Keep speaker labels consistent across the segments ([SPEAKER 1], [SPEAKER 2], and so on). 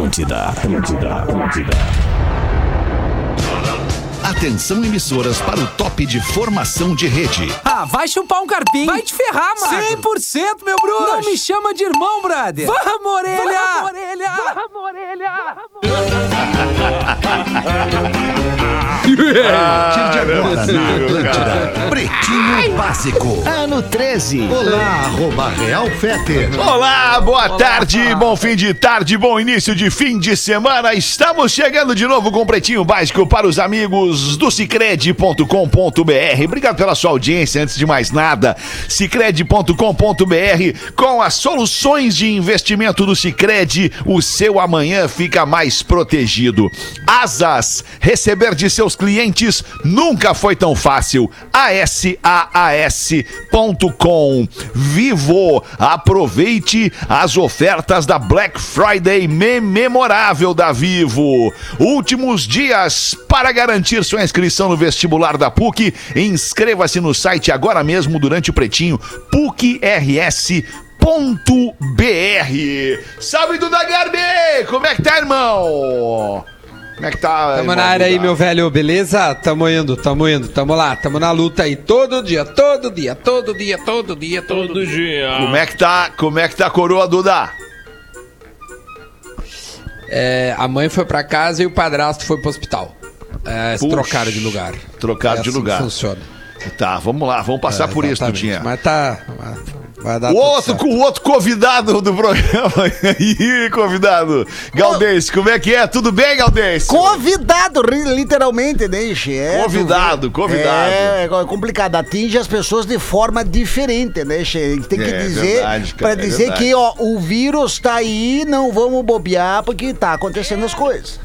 [SPEAKER 1] Atlântida, Atlântida, Atlântida.
[SPEAKER 2] Atenção emissoras para o top de formação de rede.
[SPEAKER 3] Ah, vai chupar um carpinho. Vai te ferrar, mano. 100%, meu bruxo. Não me chama de irmão, brother. Vamos, orelha. Vamos, orelha. Vamos, orelha.
[SPEAKER 2] A partir de agora na Atlântida. Pretinho Básico. Ano 13. Olá, arroba Real Feter.
[SPEAKER 4] Olá, boa tarde, bom fim de tarde, bom início de fim de semana. Estamos chegando de novo com o Pretinho Básico para os amigos do Cicred.com.br. Obrigado pela sua audiência, antes de mais nada. Cicred.com.br com as soluções de investimento do Cicred, o seu amanhã fica mais protegido. Asas, receber de seus clientes nunca foi tão fácil. ASAAS.com. Vivo, aproveite as ofertas da Black Friday memorável da Vivo. Últimos dias para garantir sua inscrição no vestibular da PUC. Inscreva-se no site agora mesmo durante o pretinho PUCRS .br. Salve Duda Garbi! Como é que tá, irmão? Como é que tá?
[SPEAKER 5] Tamo na área aí, meu velho, beleza? Tamo indo, tamo indo, tamo lá, tamo na luta aí todo dia, todo dia, todo dia, todo dia, todo,
[SPEAKER 6] Todo dia.
[SPEAKER 4] Como é que tá? Como é que tá a coroa, Duda?
[SPEAKER 5] É, a mãe foi pra casa e o padrasto foi pro hospital. É,
[SPEAKER 4] Puxa.
[SPEAKER 5] trocaram de lugar.
[SPEAKER 4] Trocaram
[SPEAKER 5] É
[SPEAKER 4] de
[SPEAKER 5] assim
[SPEAKER 4] lugar.
[SPEAKER 5] que Funciona.
[SPEAKER 4] Tá, vamos lá, vamos passar por isso. Dudinha.
[SPEAKER 5] Mas tá. Dar
[SPEAKER 4] O outro, o outro convidado do programa. Ih, convidado. Galdês, como é que é? Tudo bem, Galdês?
[SPEAKER 7] Convidado, literalmente, né, Ixi? É,
[SPEAKER 4] Convidado, convidado.
[SPEAKER 7] É, é complicado, atinge as pessoas de forma diferente, né, Ixi? Tem que
[SPEAKER 4] É
[SPEAKER 7] dizer, pra
[SPEAKER 4] é
[SPEAKER 7] dizer que, ó, o vírus tá aí, não vamos bobear, porque tá acontecendo as coisas.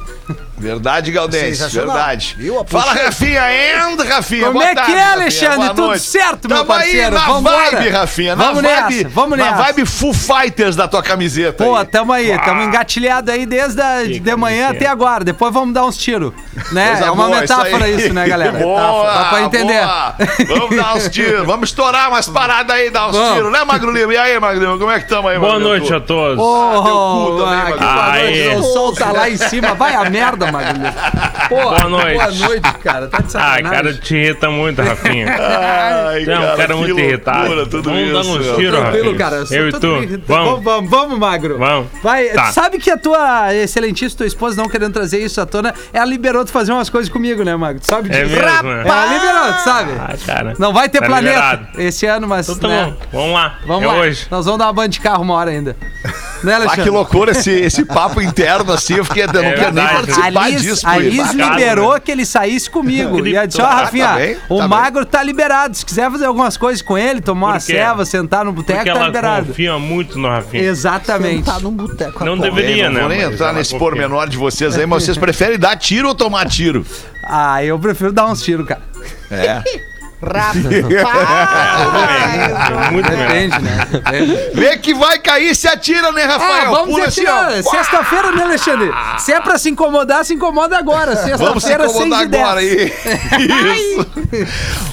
[SPEAKER 4] Verdade,
[SPEAKER 7] Sensacional.
[SPEAKER 4] verdade.
[SPEAKER 7] Viu?
[SPEAKER 4] Fala, Rafinha, and, Rafinha.
[SPEAKER 3] Como
[SPEAKER 4] boa
[SPEAKER 3] é que
[SPEAKER 4] tarde,
[SPEAKER 3] é,
[SPEAKER 4] Rafinha,
[SPEAKER 3] Alexandre?
[SPEAKER 4] boa
[SPEAKER 3] Tudo
[SPEAKER 4] noite.
[SPEAKER 3] certo, meu
[SPEAKER 4] Tamo aí
[SPEAKER 3] parceiro?
[SPEAKER 4] na
[SPEAKER 3] Vambora.
[SPEAKER 4] vibe, Rafinha, na
[SPEAKER 3] Vamos
[SPEAKER 4] vibe,
[SPEAKER 3] nessa, vamos
[SPEAKER 4] na
[SPEAKER 3] nessa.
[SPEAKER 4] vibe Full Fighters da tua camiseta
[SPEAKER 3] Pô,
[SPEAKER 4] aí.
[SPEAKER 3] tamo aí, tamo engatilhado aí desde a, de
[SPEAKER 6] Que
[SPEAKER 3] manhã até agora. Depois vamos dar uns tiros. Né?
[SPEAKER 4] Coisa
[SPEAKER 3] é uma
[SPEAKER 4] boa,
[SPEAKER 3] metáfora
[SPEAKER 4] aí.
[SPEAKER 3] isso, né, galera?
[SPEAKER 4] Boa,
[SPEAKER 3] Metáfora, Dá pra entender.
[SPEAKER 4] boa. Vamos dar uns tiros, vamos estourar umas paradas aí, dar uns
[SPEAKER 3] Vamos.
[SPEAKER 4] tiros, né, Magro Lima? E aí, Magro Lima, como é que tamo aí,
[SPEAKER 6] Boa
[SPEAKER 4] Magro
[SPEAKER 6] noite a todos.
[SPEAKER 3] Ô,
[SPEAKER 4] teu cu também,
[SPEAKER 3] ah,
[SPEAKER 4] Magro.
[SPEAKER 3] que. O sol tá lá em cima. Vai a merda, Magno. Pô,
[SPEAKER 6] Boa noite.
[SPEAKER 3] Boa noite, cara. Tá de
[SPEAKER 6] Ai,
[SPEAKER 3] sacanagem.
[SPEAKER 6] cara, te irrita muito, Rafinha.
[SPEAKER 4] Ai,
[SPEAKER 6] é um cara muito irritado. Vamos dar
[SPEAKER 4] isso,
[SPEAKER 6] uns
[SPEAKER 4] meu.
[SPEAKER 6] tiros,
[SPEAKER 3] Tranquilo, cara. sou
[SPEAKER 6] Eu e tu.
[SPEAKER 3] irritado.
[SPEAKER 6] Vamos.
[SPEAKER 3] vamos, vamos, Magro.
[SPEAKER 6] Vamos.
[SPEAKER 3] Vai,
[SPEAKER 6] Tá.
[SPEAKER 3] tu sabe que a tua excelentíssima tua esposa não querendo trazer isso à tona, ela liberou tu fazer umas coisas comigo, né, Magro? Tu sabe
[SPEAKER 6] É
[SPEAKER 3] disso?
[SPEAKER 6] mesmo, né?
[SPEAKER 3] Ela liberou, tu sabe?
[SPEAKER 6] Ah, cara.
[SPEAKER 3] Não vai ter
[SPEAKER 6] Tá
[SPEAKER 3] planeta
[SPEAKER 6] liberado.
[SPEAKER 3] esse ano, mas.
[SPEAKER 6] Então tá
[SPEAKER 3] né?
[SPEAKER 6] bom. Vamos lá.
[SPEAKER 3] Vamos
[SPEAKER 6] é
[SPEAKER 3] lá.
[SPEAKER 6] hoje.
[SPEAKER 3] Nós vamos dar uma banda de carro uma hora ainda. Né,
[SPEAKER 4] Ah,
[SPEAKER 3] Alexandre?
[SPEAKER 4] que loucura esse, esse papo interno assim, eu fiquei, eu não
[SPEAKER 6] É
[SPEAKER 4] quero nem participar
[SPEAKER 3] A Liz,
[SPEAKER 4] disso.
[SPEAKER 3] a. Liz
[SPEAKER 4] Bacana,
[SPEAKER 3] liberou
[SPEAKER 4] né?
[SPEAKER 3] que ele saísse comigo.
[SPEAKER 6] Ele-
[SPEAKER 3] E ela disse, ó,
[SPEAKER 4] Ah,
[SPEAKER 3] Rafinha,
[SPEAKER 4] tá bem,
[SPEAKER 3] o
[SPEAKER 4] tá
[SPEAKER 3] Magro tá liberado. Se quiser fazer algumas coisas com ele, tomar uma ceva, sentar no boteco, tá
[SPEAKER 6] ela
[SPEAKER 3] liberado.
[SPEAKER 6] confia muito no Rafinha.
[SPEAKER 3] Exatamente.
[SPEAKER 7] Num boteco.
[SPEAKER 6] Não deveria,
[SPEAKER 4] Não
[SPEAKER 6] né?
[SPEAKER 4] vou nem entrar nesse pormenor de vocês aí, mas vocês preferem dar tiro ou tomar tiro?
[SPEAKER 3] Ah, eu prefiro dar uns tiros, cara.
[SPEAKER 4] É.
[SPEAKER 7] Rata.
[SPEAKER 6] É, muito.
[SPEAKER 3] Depende, né? Depende.
[SPEAKER 4] Vê que vai cair, se atira, né,
[SPEAKER 3] É,
[SPEAKER 4] Rafael?
[SPEAKER 3] vamos
[SPEAKER 4] Pula
[SPEAKER 3] dizer
[SPEAKER 4] assim,
[SPEAKER 3] assim,
[SPEAKER 4] ó.
[SPEAKER 3] Sexta-feira, né, Alexandre? Se é pra se incomodar, se incomoda agora.
[SPEAKER 4] Vamos se
[SPEAKER 3] Sexta-feira,
[SPEAKER 4] incomodar
[SPEAKER 3] 6 10.
[SPEAKER 4] agora aí. Isso.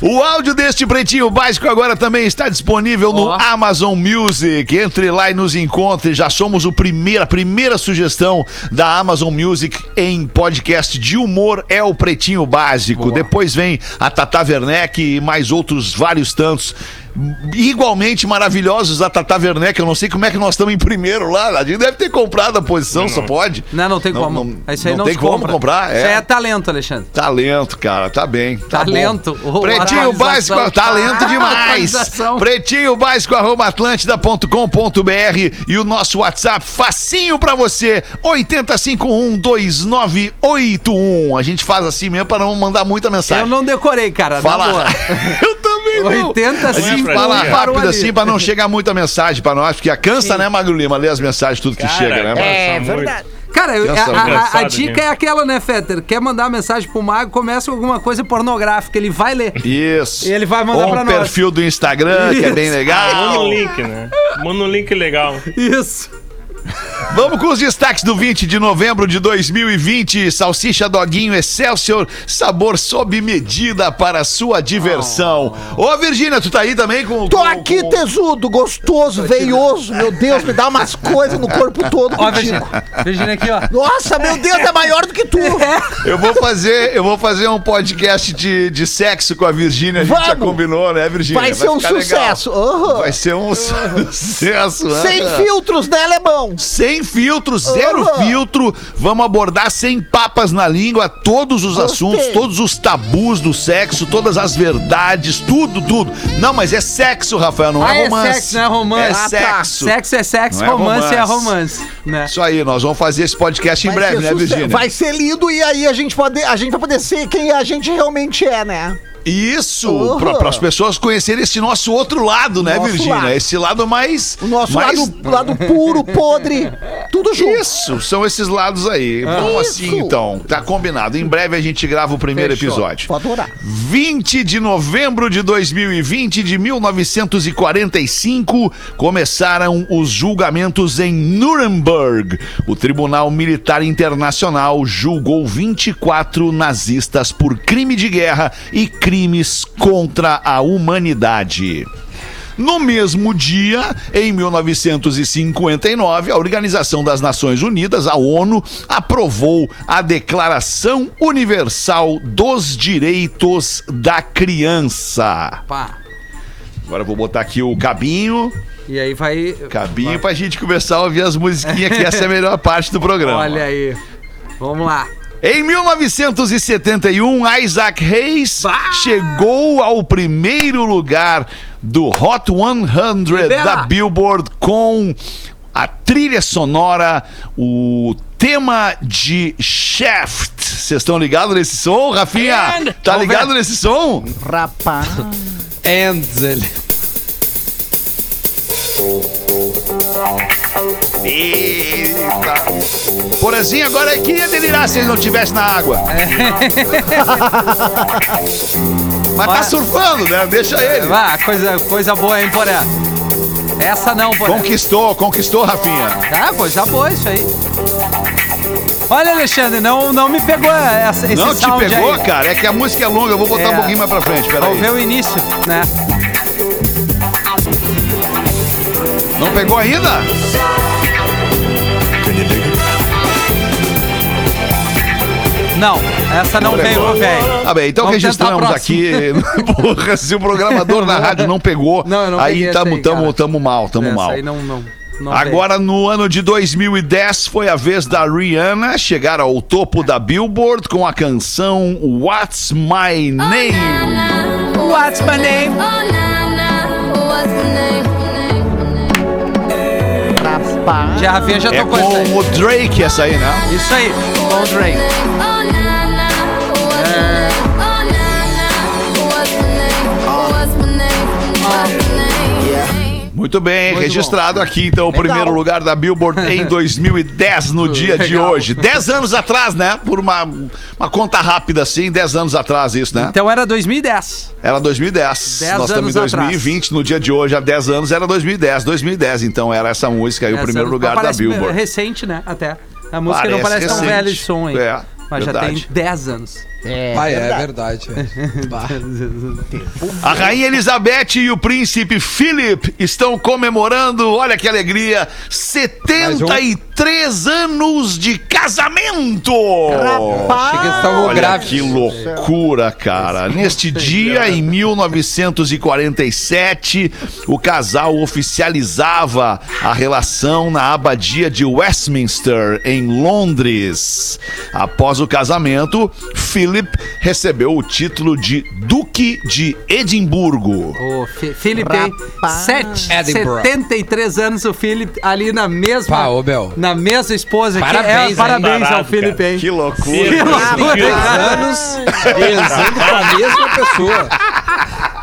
[SPEAKER 4] O áudio deste Pretinho Básico agora também está disponível no
[SPEAKER 3] Ó.
[SPEAKER 4] Amazon Music. Entre lá e nos encontre. Já somos o primeiro, a primeira sugestão da Amazon Music em podcast de humor é o Pretinho Básico. Depois vem a Tata Werneck e mais outros vários tantos. Igualmente maravilhosos a Tata Werneck. Eu não sei como é que nós estamos em primeiro lá. A gente deve ter comprado a posição, só pode.
[SPEAKER 3] Não, não tem
[SPEAKER 4] Não-
[SPEAKER 3] como.
[SPEAKER 4] não-
[SPEAKER 3] Isso aí
[SPEAKER 4] não
[SPEAKER 3] não,
[SPEAKER 4] tem como
[SPEAKER 3] compra.
[SPEAKER 4] comprar, é.
[SPEAKER 3] Isso aí é talento, Alexandre.
[SPEAKER 4] Talento, cara, tá bem. Tá
[SPEAKER 3] Talento.
[SPEAKER 4] bom. Pretinho. Básico, talento demais. Pretinho Básico, arroba atlântida.com.br e o nosso WhatsApp, facinho pra você, 80512981. A gente faz assim mesmo pra não mandar muita mensagem.
[SPEAKER 3] Eu não decorei, cara.
[SPEAKER 4] Fala. Eu também não.
[SPEAKER 3] 80
[SPEAKER 4] A gente
[SPEAKER 6] pra
[SPEAKER 4] fala rápido assim pra não chegar muita mensagem pra nós, porque cansa, né, Magro Lima, ler as mensagens, tudo que
[SPEAKER 6] Cara,
[SPEAKER 4] chega, né?
[SPEAKER 6] é
[SPEAKER 7] verdade.
[SPEAKER 3] Cara, eu- a, a- a- dica é aquela, né, Fetter? Quer mandar mensagem pro Mago, começa com alguma coisa pornográfica. Ele vai ler.
[SPEAKER 4] Isso.
[SPEAKER 3] E ele vai mandar
[SPEAKER 4] Ou
[SPEAKER 3] pra
[SPEAKER 4] um
[SPEAKER 3] nós.
[SPEAKER 4] perfil do Instagram, que é bem
[SPEAKER 3] Isso.
[SPEAKER 4] legal.
[SPEAKER 6] Manda um link, né? Manda um link legal.
[SPEAKER 3] Isso.
[SPEAKER 4] Vamos com os destaques do 20 de novembro de 2020. Salsicha Doguinho Excelsior, sabor sob medida para sua diversão. Ô, Virgínia, tu tá aí também com.
[SPEAKER 7] Tô
[SPEAKER 4] com-
[SPEAKER 7] aqui,
[SPEAKER 4] com-
[SPEAKER 7] tesudo, gostoso, veioso. Meu Deus, me dá umas coisas no corpo todo
[SPEAKER 3] Ó. Virgínia. Virgínia aqui, ó.
[SPEAKER 7] Nossa, meu Deus, é maior do que tu.
[SPEAKER 4] Eu vou fazer, eu vou fazer um podcast de, de sexo com a Virgínia. A gente já
[SPEAKER 7] Vamos.
[SPEAKER 4] combinou, né, Virgínia?
[SPEAKER 7] Vai ser um sucesso. Aham.
[SPEAKER 4] Vai ser um sucesso. né?
[SPEAKER 7] Sem filtros, né, alemão?
[SPEAKER 4] Sem filtro, zero
[SPEAKER 7] Aham.
[SPEAKER 4] filtro. Vamos abordar sem papas na língua todos os
[SPEAKER 7] Gostei.
[SPEAKER 4] assuntos, todos os tabus do sexo, todas as verdades, tudo, tudo. Não, mas é sexo, Rafael, não
[SPEAKER 3] Ah,
[SPEAKER 4] é
[SPEAKER 3] é
[SPEAKER 4] romance.
[SPEAKER 3] sexo, não é romance.
[SPEAKER 4] É
[SPEAKER 3] Ah, tá.
[SPEAKER 4] sexo.
[SPEAKER 3] Sexo é sexo,
[SPEAKER 4] Não é
[SPEAKER 3] romance é
[SPEAKER 4] romance.
[SPEAKER 3] romance. Né?
[SPEAKER 4] Isso aí, nós vamos fazer esse podcast em
[SPEAKER 7] Vai
[SPEAKER 4] breve,
[SPEAKER 7] ser
[SPEAKER 4] né. Virgínia?
[SPEAKER 7] Vai ser lindo e aí a gente, pode, a gente vai poder ser quem a gente realmente é, né?
[SPEAKER 4] Isso,
[SPEAKER 7] Uhum.
[SPEAKER 4] para as pessoas conhecerem esse nosso outro lado, né, Virgínia? Esse lado mais.
[SPEAKER 7] O nosso
[SPEAKER 4] mais...
[SPEAKER 7] lado, lado puro, podre, tudo junto.
[SPEAKER 4] Isso, são esses lados aí. Vamos assim
[SPEAKER 7] Isso.
[SPEAKER 4] então, tá combinado. Em breve a gente grava o primeiro
[SPEAKER 7] Fechou.
[SPEAKER 4] episódio.
[SPEAKER 7] Vou adorar.
[SPEAKER 4] 20 de novembro de 2020, de 1945, começaram os julgamentos em Nuremberg. O Tribunal Militar Internacional julgou 24 nazistas por crime de guerra e crimes contra a humanidade. No mesmo dia, em 1959, a Organização das Nações Unidas, a ONU, aprovou a Declaração Universal dos Direitos da Criança.
[SPEAKER 3] Pá.
[SPEAKER 4] Agora eu vou botar aqui o cabinho,
[SPEAKER 3] E aí vai.
[SPEAKER 4] cabinho pra gente começar a ouvir as musiquinhas, que essa é a melhor parte do programa.
[SPEAKER 3] Olha aí. Vamos lá.
[SPEAKER 4] Em 1971, Isaac Hayes chegou ao primeiro lugar do Hot 100
[SPEAKER 3] Libera.
[SPEAKER 4] da Billboard com a trilha sonora, o tema de Shaft. Vocês estão ligados nesse som, Rafinha?
[SPEAKER 3] And-
[SPEAKER 4] Tá ligado nesse som?
[SPEAKER 7] Rapaz.
[SPEAKER 5] Enzel.
[SPEAKER 4] Eita. Porazinho agora queria delirar se ele não estivesse na água. Mas tá surfando, né? Deixa ele.
[SPEAKER 3] Vá, coisa, coisa boa, hein, Poré? Essa não, Poré.
[SPEAKER 4] Conquistou, conquistou, Rafinha.
[SPEAKER 3] Ah, coisa boa isso aí. Olha, Alexandre, não, não me pegou essa, esse
[SPEAKER 4] Não te pegou,
[SPEAKER 3] aí.
[SPEAKER 4] cara? É que a música é longa, eu vou botar
[SPEAKER 3] É.
[SPEAKER 4] um pouquinho mais pra frente,
[SPEAKER 3] Vamos ver
[SPEAKER 4] peraí.
[SPEAKER 3] o início, né?
[SPEAKER 4] Não pegou ainda?
[SPEAKER 3] Não, essa não pegou, velho.
[SPEAKER 4] Tá bem, então
[SPEAKER 3] Vamos
[SPEAKER 4] registramos aqui. Porra, se o programador na rádio não pegou,
[SPEAKER 3] Não, não
[SPEAKER 4] aí
[SPEAKER 3] essa
[SPEAKER 4] tamo,
[SPEAKER 3] aí,
[SPEAKER 4] tamo, tamo mal, tamo
[SPEAKER 3] Essa
[SPEAKER 4] mal.
[SPEAKER 3] aí não, não, não
[SPEAKER 4] Agora, no ano de 2010, foi a vez da Rihanna chegar ao topo da Billboard com a canção What's My Name.
[SPEAKER 3] veio. What's my name?
[SPEAKER 7] Rapaz.
[SPEAKER 3] Já a Vê já
[SPEAKER 4] É
[SPEAKER 3] tocou aí.
[SPEAKER 4] com o Drake essa aí, né?
[SPEAKER 3] Isso aí, com o Drake.
[SPEAKER 4] Muito bem,
[SPEAKER 3] Muito
[SPEAKER 4] registrado aqui então o primeiro lugar da Billboard em 2010, no dia de
[SPEAKER 3] Legal.
[SPEAKER 4] hoje. Dez anos atrás, né? Por uma, uma conta rápida assim, dez anos atrás isso, né?
[SPEAKER 3] Então era 2010.
[SPEAKER 4] Era 2010.
[SPEAKER 3] Dez
[SPEAKER 4] Nós estamos em
[SPEAKER 3] anos atrás.
[SPEAKER 4] 2020, no dia de hoje, há 10 anos, era 2010. 2010, então era essa música aí, o primeiro lugar da
[SPEAKER 3] parece
[SPEAKER 4] Billboard.
[SPEAKER 3] recente, né? Até. A música não
[SPEAKER 4] Parece
[SPEAKER 3] parece tão
[SPEAKER 4] recente.
[SPEAKER 3] velha de som aí.
[SPEAKER 4] É,
[SPEAKER 3] mas já
[SPEAKER 4] verdade.
[SPEAKER 3] tem 10 anos.
[SPEAKER 7] É,
[SPEAKER 5] Ah, é verdade. Bah.
[SPEAKER 4] A Rainha Elizabeth e o Príncipe Philip estão comemorando, olha que alegria, 73 anos de casamento!
[SPEAKER 7] Rapaz.
[SPEAKER 5] Achei que eles estavam
[SPEAKER 4] Olha
[SPEAKER 5] grávidos.
[SPEAKER 4] que loucura, cara. Neste dia, em 1947, o casal oficializava a relação na abadia de Westminster, em Londres. Após o casamento, Philip recebeu o título de Duque de Edimburgo.
[SPEAKER 3] O Felipe,
[SPEAKER 7] Rapaz.
[SPEAKER 3] sete,
[SPEAKER 5] Edinburgh.
[SPEAKER 3] 73 anos o Felipe ali na mesma
[SPEAKER 5] Pá, ô,
[SPEAKER 3] na mesma esposa que
[SPEAKER 5] Parabéns,
[SPEAKER 3] é,
[SPEAKER 5] hein?
[SPEAKER 3] Parabéns ao Felipe,
[SPEAKER 6] cara.
[SPEAKER 3] hein?
[SPEAKER 4] Que loucura.
[SPEAKER 3] Que loucura.
[SPEAKER 5] 10 anos rezando pra mesma pessoa.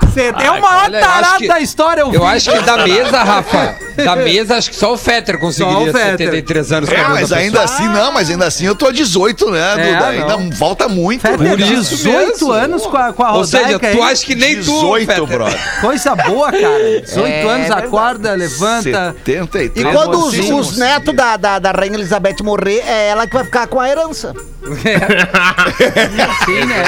[SPEAKER 3] Você é o maior
[SPEAKER 5] eu
[SPEAKER 3] tarado
[SPEAKER 5] que-
[SPEAKER 3] da história, o
[SPEAKER 5] Eu
[SPEAKER 3] Felipe.
[SPEAKER 5] acho que da mesa, Rafa, Da mesa, acho que só o Fetter conseguiria
[SPEAKER 3] Só o Fetter.
[SPEAKER 5] 73 anos
[SPEAKER 4] É,
[SPEAKER 5] a
[SPEAKER 4] mas ainda
[SPEAKER 5] pessoa.
[SPEAKER 4] assim, não, mas ainda assim eu tô a 18, né,
[SPEAKER 3] É,
[SPEAKER 4] Duda? Ainda
[SPEAKER 3] não.
[SPEAKER 4] falta muito,
[SPEAKER 3] Fetter,
[SPEAKER 4] né?
[SPEAKER 5] Por isso
[SPEAKER 3] 18
[SPEAKER 5] mesmo.
[SPEAKER 3] anos com a, com a
[SPEAKER 5] Ou seja, tu
[SPEAKER 3] aí.
[SPEAKER 5] acha que nem tu,
[SPEAKER 4] 18,
[SPEAKER 5] Fetter.
[SPEAKER 4] brother.
[SPEAKER 3] Coisa boa, cara. 18
[SPEAKER 7] É
[SPEAKER 3] anos,
[SPEAKER 7] verdade.
[SPEAKER 3] acorda, levanta.
[SPEAKER 4] 73.
[SPEAKER 7] E quando os, os netos da, da, da Rainha Elizabeth morrer, é ela que vai ficar com a herança.
[SPEAKER 3] Sim, né?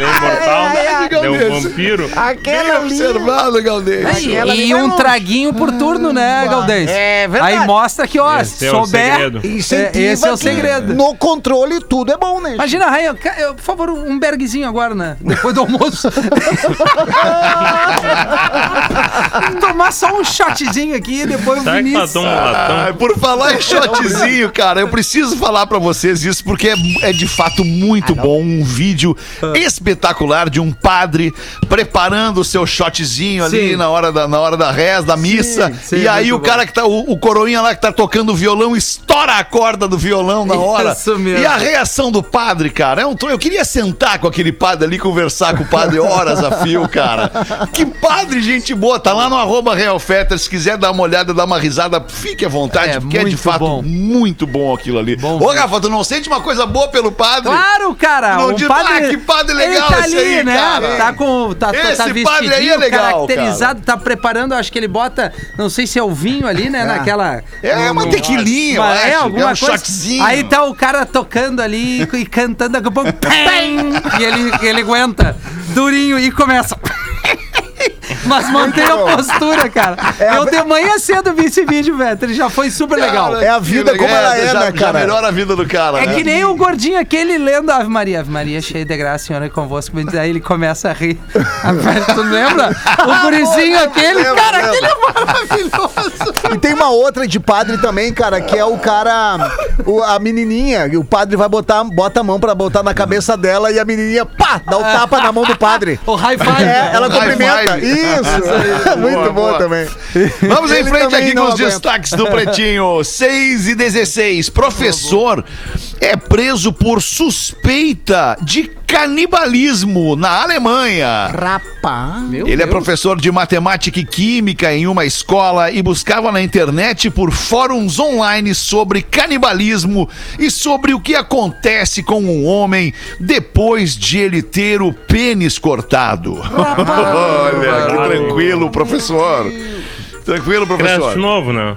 [SPEAKER 6] É
[SPEAKER 7] ai,
[SPEAKER 6] Ele é um vampiro.
[SPEAKER 7] Aquela
[SPEAKER 4] observado, Galdês.
[SPEAKER 3] E um traguinho por turno, né,
[SPEAKER 7] É verdade.
[SPEAKER 3] Aí mostra que, ó,
[SPEAKER 6] Esse é o
[SPEAKER 3] souber.
[SPEAKER 6] segredo.
[SPEAKER 7] Incentiva
[SPEAKER 3] É, esse é o
[SPEAKER 7] que
[SPEAKER 3] segredo.
[SPEAKER 7] No controle, tudo é bom, né?
[SPEAKER 3] Imagina, Raia, ca- eu, por favor, um berguezinho agora, né? Depois do almoço. Tomar só um shotzinho aqui e depois o
[SPEAKER 6] Será que
[SPEAKER 3] Vinícius.
[SPEAKER 6] um latão?
[SPEAKER 4] Ah, por falar em shotzinho, cara, eu preciso falar pra vocês isso porque é, é de fato muito bom um vídeo espetacular de um padre preparando o seu shotzinho ali
[SPEAKER 3] Sim.
[SPEAKER 4] na hora da na hora da reza, da missa.
[SPEAKER 3] sim,
[SPEAKER 4] e aí
[SPEAKER 3] muito
[SPEAKER 4] o cara que tá o, o coroinha lá que tá tocando o violão estoura a corda do violão na hora.
[SPEAKER 3] Isso mesmo.
[SPEAKER 4] E a reação do padre, cara, é um tro- eu queria sentar com aquele padre ali conversar com o padre horas a fio, cara. Que padre gente boa, tá lá no arroba Real Fetter, se quiser dar uma olhada, dar uma risada, fique à vontade,
[SPEAKER 3] É,
[SPEAKER 4] porque é de fato
[SPEAKER 3] bom.
[SPEAKER 4] muito bom aquilo ali.
[SPEAKER 3] Bom
[SPEAKER 4] Ô. Rafa, tu não sente uma coisa boa pelo padre?
[SPEAKER 3] Claro, cara.
[SPEAKER 4] Não
[SPEAKER 3] o
[SPEAKER 4] diz-
[SPEAKER 3] padre,
[SPEAKER 4] ah, que padre legal
[SPEAKER 3] ele tá
[SPEAKER 4] esse
[SPEAKER 3] ali,
[SPEAKER 4] aí,
[SPEAKER 3] né?
[SPEAKER 4] cara.
[SPEAKER 3] Tá com tá, tá-
[SPEAKER 4] Esse
[SPEAKER 3] tá
[SPEAKER 4] padre aí é legal,
[SPEAKER 3] caracterizado, tá preparando, acho que ele bota, não sei se é o vinho ali, né, naquela
[SPEAKER 4] É
[SPEAKER 3] no-
[SPEAKER 4] uma
[SPEAKER 3] no-
[SPEAKER 4] tequilinha, acho.
[SPEAKER 3] é alguma
[SPEAKER 4] um
[SPEAKER 3] coisa.
[SPEAKER 4] shotzinho.
[SPEAKER 3] Aí tá o cara tocando ali e cantando daqui a pouco, e ele ele aguenta durinho e começa Mas mantém a postura, cara. Eu de manhã cedo vi esse vídeo, velho. Ele já foi super legal.
[SPEAKER 7] É a vida como ela é,
[SPEAKER 4] já,
[SPEAKER 7] né,
[SPEAKER 4] Já
[SPEAKER 7] cara?
[SPEAKER 4] melhora a vida do cara,
[SPEAKER 3] É
[SPEAKER 4] né?
[SPEAKER 3] que nem o gordinho aquele lendo Ave Maria. Ave Maria, cheia de graça, Senhor é convosco. Aí ele começa a rir. tu lembra? O gurizinho aquele,
[SPEAKER 7] Lembro,
[SPEAKER 3] cara,
[SPEAKER 7] lembro.
[SPEAKER 3] aquele é maravilhoso.
[SPEAKER 7] E tem uma outra de padre também, cara, que é o cara, o- a menininha, e o padre vai botar, bota a mão pra botar na cabeça dela e a menininha, pá, dá o tapa na mão do padre.
[SPEAKER 3] O high five.
[SPEAKER 7] É, ela
[SPEAKER 4] High
[SPEAKER 7] cumprimenta.
[SPEAKER 4] five.
[SPEAKER 7] Isso. Muito
[SPEAKER 4] Boa,
[SPEAKER 7] bom
[SPEAKER 4] boa.
[SPEAKER 7] também.
[SPEAKER 4] Vamos em frente aqui com os
[SPEAKER 7] aguenta.
[SPEAKER 4] destaques do Pretinho. 6 e 16. Professor é preso por suspeita de canibalismo na Alemanha.
[SPEAKER 7] Rapaz.
[SPEAKER 3] Meu
[SPEAKER 4] Ele é
[SPEAKER 3] Deus.
[SPEAKER 4] professor de matemática e química em uma escola e buscava na internet por fóruns online sobre canibalismo e sobre o que acontece com um homem depois de ele ter o pênis cortado. Olha, que tranquilo, professor. Tranquilo,
[SPEAKER 6] Cresce
[SPEAKER 4] professor.
[SPEAKER 6] novo, né?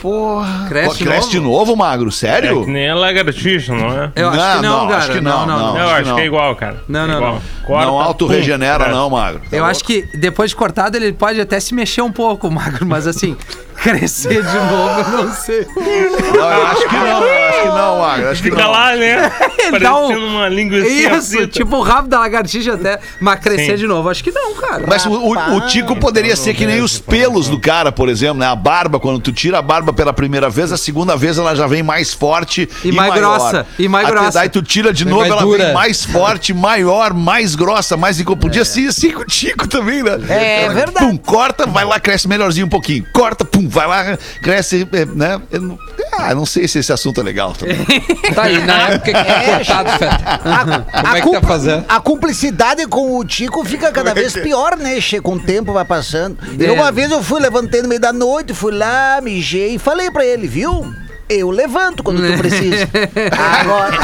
[SPEAKER 4] Porra.
[SPEAKER 3] Cresce
[SPEAKER 4] Cresce de novo, Magro?
[SPEAKER 6] É
[SPEAKER 4] Sério?
[SPEAKER 6] que nem a lagartixa, não é?
[SPEAKER 3] Eu acho
[SPEAKER 4] Não,
[SPEAKER 3] que não,
[SPEAKER 4] não,
[SPEAKER 3] cara.
[SPEAKER 4] acho que não, não.
[SPEAKER 6] Eu
[SPEAKER 4] acho
[SPEAKER 6] acho
[SPEAKER 4] que não.
[SPEAKER 6] que é igual, cara.
[SPEAKER 3] Não,
[SPEAKER 6] É
[SPEAKER 3] não,
[SPEAKER 6] igual.
[SPEAKER 3] não.
[SPEAKER 6] Corta,
[SPEAKER 4] não auto-regenera, não, Magro.
[SPEAKER 3] Eu acho que depois de cortado ele pode até se mexer um pouco, Magro, mas assim, crescer de novo, eu não sei.
[SPEAKER 4] Não, eu acho que não, eu acho que não, Magro. Acho que
[SPEAKER 6] Fica
[SPEAKER 4] não.
[SPEAKER 6] lá, né?
[SPEAKER 3] Ele dá um-
[SPEAKER 6] Parecendo uma linguiça
[SPEAKER 3] Isso,
[SPEAKER 6] frita.
[SPEAKER 3] tipo o rabo da lagartixa até, mas crescer
[SPEAKER 6] Sim.
[SPEAKER 3] de novo, acho que não, cara.
[SPEAKER 4] Mas o, o- o tico poderia ser que nem os pelos do cara, por exemplo, né? A barba, quando tu tira a barba pela primeira vez, a segunda vez ela já vem mais forte e,
[SPEAKER 3] E mais
[SPEAKER 4] maior.
[SPEAKER 3] grossa, e mais
[SPEAKER 4] Até
[SPEAKER 3] grossa.
[SPEAKER 4] Daí tu tira de novo, ela
[SPEAKER 5] dura.
[SPEAKER 4] vem mais forte, maior, mais grossa, mais... inco- Podia ser assim com o tico também, né?
[SPEAKER 7] É
[SPEAKER 4] Ela,
[SPEAKER 7] verdade.
[SPEAKER 4] Pum, corta, vai lá, cresce melhorzinho um pouquinho. Corta, pum, vai lá, cresce, é, né? Eu não, ah, não sei se esse assunto é legal também.
[SPEAKER 5] Tá aí, na época que foi cortado, Fetter. Como é que tá fazendo?
[SPEAKER 7] a cumplicidade com o Tico fica cada vez pior, né? Che? Com o tempo vai passando. E
[SPEAKER 3] É.
[SPEAKER 7] uma vez eu fui, levantei no meio da noite, fui lá, mijei e falei pra ele, viu? Eu levanto quando tu precisa. Agora.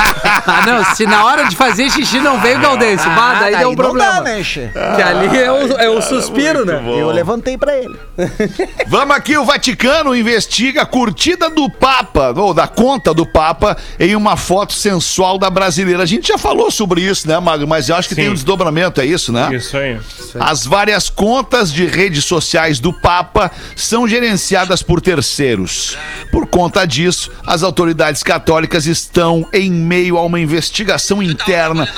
[SPEAKER 3] Ah, não, se na hora de fazer xixi não veio o Galdêncio, bah, daí
[SPEAKER 7] Ah,
[SPEAKER 3] deu um
[SPEAKER 7] não
[SPEAKER 3] problema.
[SPEAKER 7] dá, né, che?
[SPEAKER 3] Que ali é o, é o suspiro, né?
[SPEAKER 7] Eu levantei pra ele.
[SPEAKER 4] Vamos aqui, o Vaticano investiga a curtida do Papa, ou da conta do Papa, em uma foto sensual da brasileira. A gente já falou sobre isso, né, Magro? Mas eu acho que
[SPEAKER 6] Sim.
[SPEAKER 4] tem um desdobramento, é isso, né?
[SPEAKER 6] Isso aí.
[SPEAKER 4] As várias contas de redes sociais do Papa são gerenciadas por terceiros. Por conta disso, as autoridades católicas estão em meio a uma investigação interna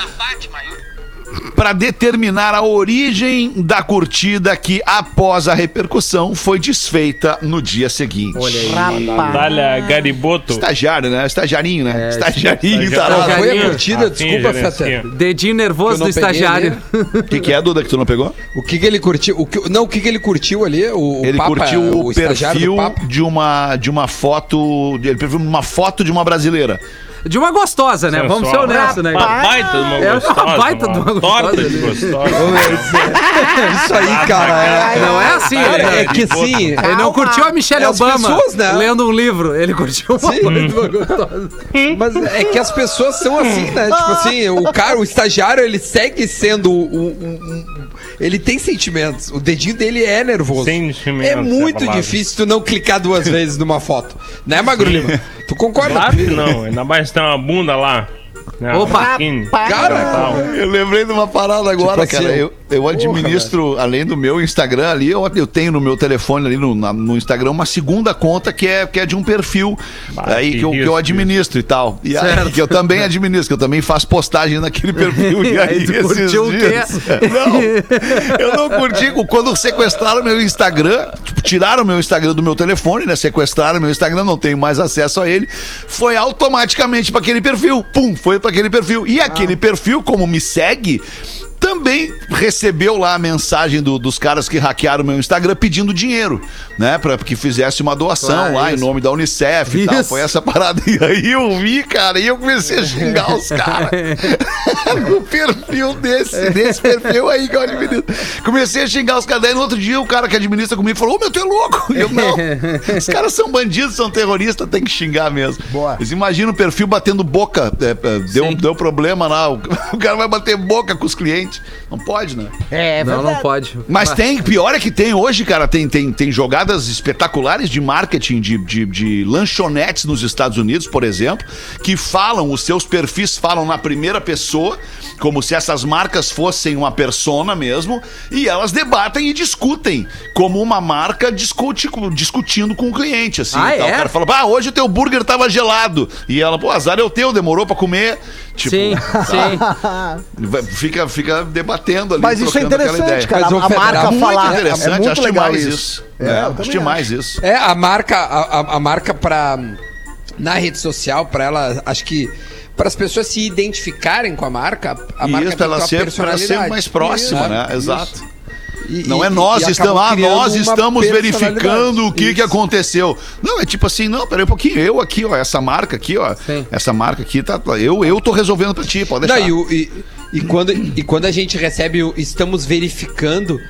[SPEAKER 4] para determinar a origem da curtida que, após a repercussão, foi desfeita no dia seguinte.
[SPEAKER 7] Rapaz.
[SPEAKER 6] Dália Gariboto.
[SPEAKER 4] Estagiário, né? Estagiarinho, né? Estagiarinho,
[SPEAKER 6] estagiário.
[SPEAKER 4] tarado.
[SPEAKER 5] Qual foi a curtida?
[SPEAKER 6] Ah,
[SPEAKER 5] Desculpa. Fetter.
[SPEAKER 3] Dedinho nervoso do estagiário.
[SPEAKER 4] O que, que é, Duda, que tu não pegou?
[SPEAKER 5] O que que ele curtiu? O que, não, o que que ele curtiu ali? O, o
[SPEAKER 4] Ele
[SPEAKER 5] Papa,
[SPEAKER 4] curtiu o,
[SPEAKER 5] estagiário
[SPEAKER 4] perfil de uma, de uma foto. Ele perfil uma foto de uma brasileira.
[SPEAKER 3] De uma gostosa, né? Vamos ser honestos, né?
[SPEAKER 6] Uma baita de uma
[SPEAKER 3] É uma
[SPEAKER 6] gostosa.
[SPEAKER 3] baita de uma
[SPEAKER 6] Torta
[SPEAKER 3] gostosa,
[SPEAKER 6] de
[SPEAKER 3] né?
[SPEAKER 6] gostosa.
[SPEAKER 5] Isso aí, cara. É,
[SPEAKER 3] Não é assim,
[SPEAKER 5] Cara,
[SPEAKER 3] né?
[SPEAKER 5] é que assim.
[SPEAKER 3] Ele não curtiu a Michelle
[SPEAKER 5] É
[SPEAKER 3] Obama
[SPEAKER 5] pessoas, né?
[SPEAKER 3] lendo um livro. Ele curtiu uma
[SPEAKER 5] Sim.
[SPEAKER 3] baita de uma gostosa.
[SPEAKER 5] Mas é que as pessoas são assim, né? Tipo assim, o cara, o estagiário, ele segue sendo um, um- um- ele tem sentimentos. O dedinho dele é nervoso.
[SPEAKER 6] Sentimentos,
[SPEAKER 5] É
[SPEAKER 6] é
[SPEAKER 5] muito difícil tu não clicar duas vezes numa foto. Né, Magro Lima? Tu concorda
[SPEAKER 6] Claro que não, ainda mais tem uma bunda lá. Né,
[SPEAKER 3] Opa!
[SPEAKER 6] biquíni.
[SPEAKER 5] Cara,
[SPEAKER 4] Eu lembrei de uma parada agora,
[SPEAKER 5] Tipo
[SPEAKER 4] cara.
[SPEAKER 5] assim,
[SPEAKER 4] eu, eu administro, além do meu Instagram ali, eu, eu tenho no meu telefone ali no, na- no Instagram uma segunda conta que é, que é de um perfil
[SPEAKER 6] Bah,
[SPEAKER 4] aí
[SPEAKER 6] que
[SPEAKER 4] que eu, que eu administro e tal. E aí,
[SPEAKER 3] Certo.
[SPEAKER 4] que eu também administro, que eu também faço postagem naquele perfil. E aí,
[SPEAKER 3] Aí
[SPEAKER 4] esses
[SPEAKER 3] curtiu o quê?
[SPEAKER 4] dias. Não, eu não curti. Quando sequestraram meu Instagram, tipo, tiraram meu Instagram do meu telefone, né? Sequestraram meu Instagram, não tenho mais acesso a ele. Foi automaticamente para aquele perfil. Pum, foi para aquele perfil. E aquele perfil, como me segue. Também recebeu lá a mensagem do- dos caras que hackearam meu Instagram pedindo dinheiro, né? Pra que fizesse uma doação
[SPEAKER 3] Ah,
[SPEAKER 4] lá em
[SPEAKER 3] isso.
[SPEAKER 4] nome da Unicef e tal.
[SPEAKER 3] Isso.
[SPEAKER 4] Foi essa parada. E aí eu vi, cara, e eu comecei a xingar os caras. no perfil desse, desse perfil aí que eu administro. Comecei a xingar os caras. Daí no outro dia o cara que administra comigo falou: Ô meu, tu é louco. E eu, não. Os caras são bandidos, são terroristas, tem que xingar mesmo.
[SPEAKER 7] Boa.
[SPEAKER 4] Eles imaginam o perfil batendo boca. é, é, deu,
[SPEAKER 3] Sim.
[SPEAKER 4] deu problema lá. O cara vai bater boca com os clientes. Não pode, né?
[SPEAKER 7] É,
[SPEAKER 3] Não, não pode.
[SPEAKER 4] Mas tem, pior é que tem hoje, cara, tem, tem, tem jogadas espetaculares de marketing de, de, de lanchonetes nos Estados Unidos, por exemplo, que falam, os seus perfis falam na primeira pessoa, como se essas marcas fossem uma persona mesmo, e elas debatem e discutem, como uma marca discute, discutindo com o cliente, assim.
[SPEAKER 3] Ah,
[SPEAKER 4] e tal.
[SPEAKER 3] é?
[SPEAKER 4] O cara fala, ah, hoje o teu burger tava gelado. E ela, pô, azar é o teu, demorou pra comer. Tipo,
[SPEAKER 3] Sim, sim.
[SPEAKER 4] fica, fica debatendo ali.
[SPEAKER 7] Mas isso é interessante,
[SPEAKER 4] ideia.
[SPEAKER 7] cara. A, a marca
[SPEAKER 5] muito
[SPEAKER 7] falar.
[SPEAKER 4] interessante,
[SPEAKER 7] é muito
[SPEAKER 4] acho
[SPEAKER 7] legal
[SPEAKER 4] demais
[SPEAKER 7] isso.
[SPEAKER 4] isso.
[SPEAKER 7] É,
[SPEAKER 4] É, acho demais isso.
[SPEAKER 5] É, a marca, a, a- marca pra. Na rede social, pra ela, acho que. Para as pessoas se identificarem com a marca, a
[SPEAKER 4] E
[SPEAKER 5] marca
[SPEAKER 4] isso, ela ser, ela ser mais próxima,
[SPEAKER 5] Isso,
[SPEAKER 4] né?
[SPEAKER 5] isso.
[SPEAKER 4] Exato.
[SPEAKER 5] E-
[SPEAKER 4] Não
[SPEAKER 5] e-
[SPEAKER 4] é nós
[SPEAKER 5] e
[SPEAKER 4] estamos, ah, nós estamos verificando o que, que aconteceu. Não, é tipo assim, não, peraí um pouquinho, eu aqui, ó, essa marca aqui, ó,
[SPEAKER 3] Sim.
[SPEAKER 4] essa marca aqui, tá, eu, eu tô resolvendo pra ti, pode
[SPEAKER 5] Não,
[SPEAKER 4] deixar.
[SPEAKER 5] e, o- e- e quando, e quando a gente recebe o estamos verificando,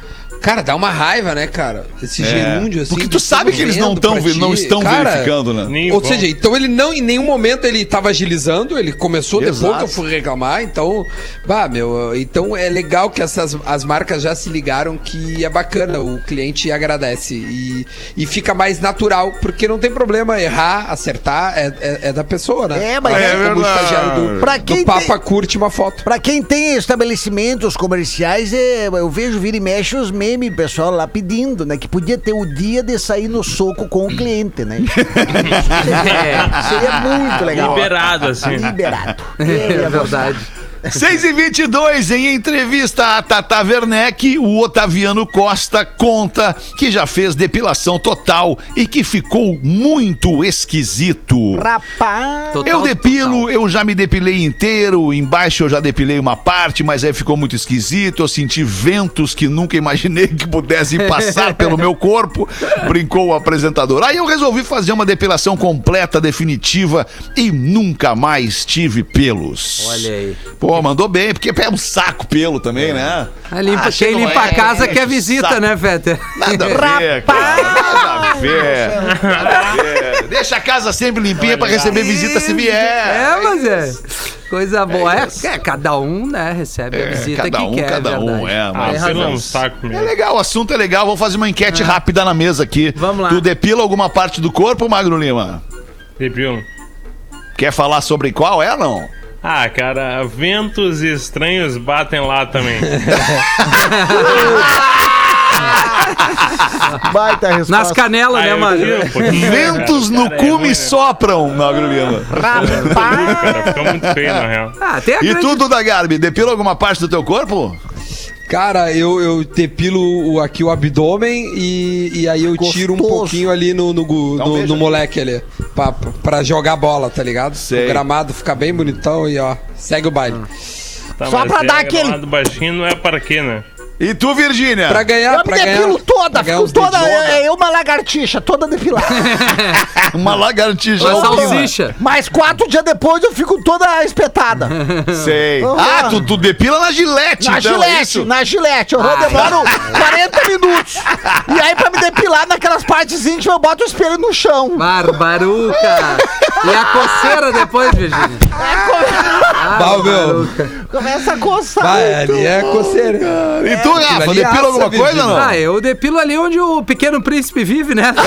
[SPEAKER 5] cara, dá uma raiva, né, cara? Esse gerúndio assim.
[SPEAKER 4] É. Porque
[SPEAKER 5] do
[SPEAKER 4] tu sabe que eles não, tão, não estão
[SPEAKER 5] Cara,
[SPEAKER 4] verificando, né?
[SPEAKER 6] Nem
[SPEAKER 5] Ou
[SPEAKER 6] vão.
[SPEAKER 5] seja, então ele não, em nenhum momento ele tava agilizando, ele começou depois
[SPEAKER 4] Exato.
[SPEAKER 5] que eu fui reclamar, então, bah, meu, então é legal que essas as marcas já se ligaram que é bacana, o cliente agradece e, e fica mais natural, porque não tem problema errar, acertar, é, é, é da pessoa, né?
[SPEAKER 7] É, mas
[SPEAKER 5] Assim
[SPEAKER 7] é
[SPEAKER 5] como estagiário do,
[SPEAKER 7] Pra
[SPEAKER 5] do
[SPEAKER 7] quem
[SPEAKER 5] Papa curte uma foto.
[SPEAKER 7] Pra quem tem estabelecimentos comerciais, é, eu vejo vira e mexe os memes, pessoal lá pedindo, né? Que podia ter o dia de sair no soco com o cliente, né? Seria muito legal.
[SPEAKER 6] Liberado, assim.
[SPEAKER 7] Liberado.
[SPEAKER 3] É verdade.
[SPEAKER 4] 6 e 22 em entrevista a Tata Werneck, o Otaviano Costa conta que já fez depilação total e que ficou muito esquisito.
[SPEAKER 7] Rapaz.
[SPEAKER 3] Total,
[SPEAKER 4] Eu depilo,
[SPEAKER 3] total.
[SPEAKER 4] eu já me depilei inteiro, embaixo eu já depilei uma parte, mas aí ficou muito esquisito. Eu senti ventos que nunca imaginei que pudessem passar pelo meu corpo, brincou o apresentador. Aí eu resolvi fazer uma depilação completa, definitiva e nunca mais tive pelos.
[SPEAKER 3] Olha aí.
[SPEAKER 4] Pô, mandou bem, porque pega um saco pelo também, né?
[SPEAKER 3] Ah, limpa-
[SPEAKER 4] Ah,
[SPEAKER 3] quem
[SPEAKER 4] um-
[SPEAKER 3] limpa a
[SPEAKER 4] é,
[SPEAKER 3] casa
[SPEAKER 4] é,
[SPEAKER 3] quer visita,
[SPEAKER 4] saco.
[SPEAKER 3] né, Fetter?
[SPEAKER 4] Nada a ver. Nada a ver. Nada a ver. Deixa a casa sempre limpinha pra receber visita se vier.
[SPEAKER 3] É, mas é. Coisa boa. É,
[SPEAKER 4] isso.
[SPEAKER 3] é, cada um, né, recebe a
[SPEAKER 4] É,
[SPEAKER 3] visita
[SPEAKER 4] cada
[SPEAKER 3] que
[SPEAKER 4] um,
[SPEAKER 3] quer.
[SPEAKER 4] cada um, é,
[SPEAKER 6] Ah,
[SPEAKER 4] mas-
[SPEAKER 6] pelo
[SPEAKER 3] razão.
[SPEAKER 6] um saco
[SPEAKER 4] É legal, o assunto é legal. Vamos fazer uma enquete rápida na mesa aqui.
[SPEAKER 3] Vamos lá.
[SPEAKER 4] Tu depila alguma parte do corpo, Magro Lima?
[SPEAKER 6] Depilo.
[SPEAKER 4] Quer falar sobre qual é, não?
[SPEAKER 6] Ah, cara, ventos estranhos batem lá também.
[SPEAKER 7] Baita resposta.
[SPEAKER 3] Nas canelas,
[SPEAKER 6] Ah,
[SPEAKER 3] né, mano?
[SPEAKER 6] um
[SPEAKER 4] Ventos
[SPEAKER 6] cara.
[SPEAKER 4] no
[SPEAKER 6] Cara, é
[SPEAKER 4] cu
[SPEAKER 6] ruim,
[SPEAKER 4] me
[SPEAKER 6] né?
[SPEAKER 4] sopram, Magro Lima.
[SPEAKER 6] Cara, fica muito feio, na real.
[SPEAKER 3] Ah, tem a
[SPEAKER 4] E
[SPEAKER 3] grande-
[SPEAKER 4] tudo da Garbi, depila alguma parte do teu corpo?
[SPEAKER 5] Cara, eu, eu depilo o- aqui o abdômen e, e aí eu tiro um
[SPEAKER 7] Gostoso.
[SPEAKER 5] pouquinho ali no, no,
[SPEAKER 4] um
[SPEAKER 5] no- no
[SPEAKER 4] ali.
[SPEAKER 5] moleque ali. Pra, pra jogar bola, tá ligado?
[SPEAKER 4] Sei.
[SPEAKER 5] O gramado fica bem bonitão e ó, segue o baile.
[SPEAKER 6] Tá,
[SPEAKER 7] Só pra dar
[SPEAKER 6] é
[SPEAKER 7] aquele-
[SPEAKER 6] gramado baixinho não é para quê, né?
[SPEAKER 4] E tu, Virgínia?
[SPEAKER 5] Pra ganhar,
[SPEAKER 7] Eu me
[SPEAKER 5] pra ganhar.
[SPEAKER 7] depilo toda,
[SPEAKER 5] ganhar
[SPEAKER 7] fico toda.
[SPEAKER 5] dedinhos.
[SPEAKER 7] É, é uma lagartixa, toda depilada.
[SPEAKER 4] Uma lagartixa.
[SPEAKER 3] Uma salsicha.
[SPEAKER 7] Mas quatro dias depois eu fico toda espetada.
[SPEAKER 4] Sei.
[SPEAKER 7] Uhum.
[SPEAKER 4] Ah, tu, tu depila na gilete,
[SPEAKER 7] Na
[SPEAKER 4] então, é
[SPEAKER 7] gilete,
[SPEAKER 4] isso?
[SPEAKER 7] na gilete. Eu demoro 40 minutos. E aí, pra me depilar naquelas partes íntimas, eu boto o espelho no chão.
[SPEAKER 3] Barbaruca. E a coceira depois, Virgínia?
[SPEAKER 5] Meu.
[SPEAKER 7] Começa a coçar.
[SPEAKER 5] Vai, ali é coceira.
[SPEAKER 4] E tu, Rafa,
[SPEAKER 5] ali
[SPEAKER 4] depila alguma coisa ou não?
[SPEAKER 3] Ah, eu depilo ali onde o pequeno príncipe vive, né?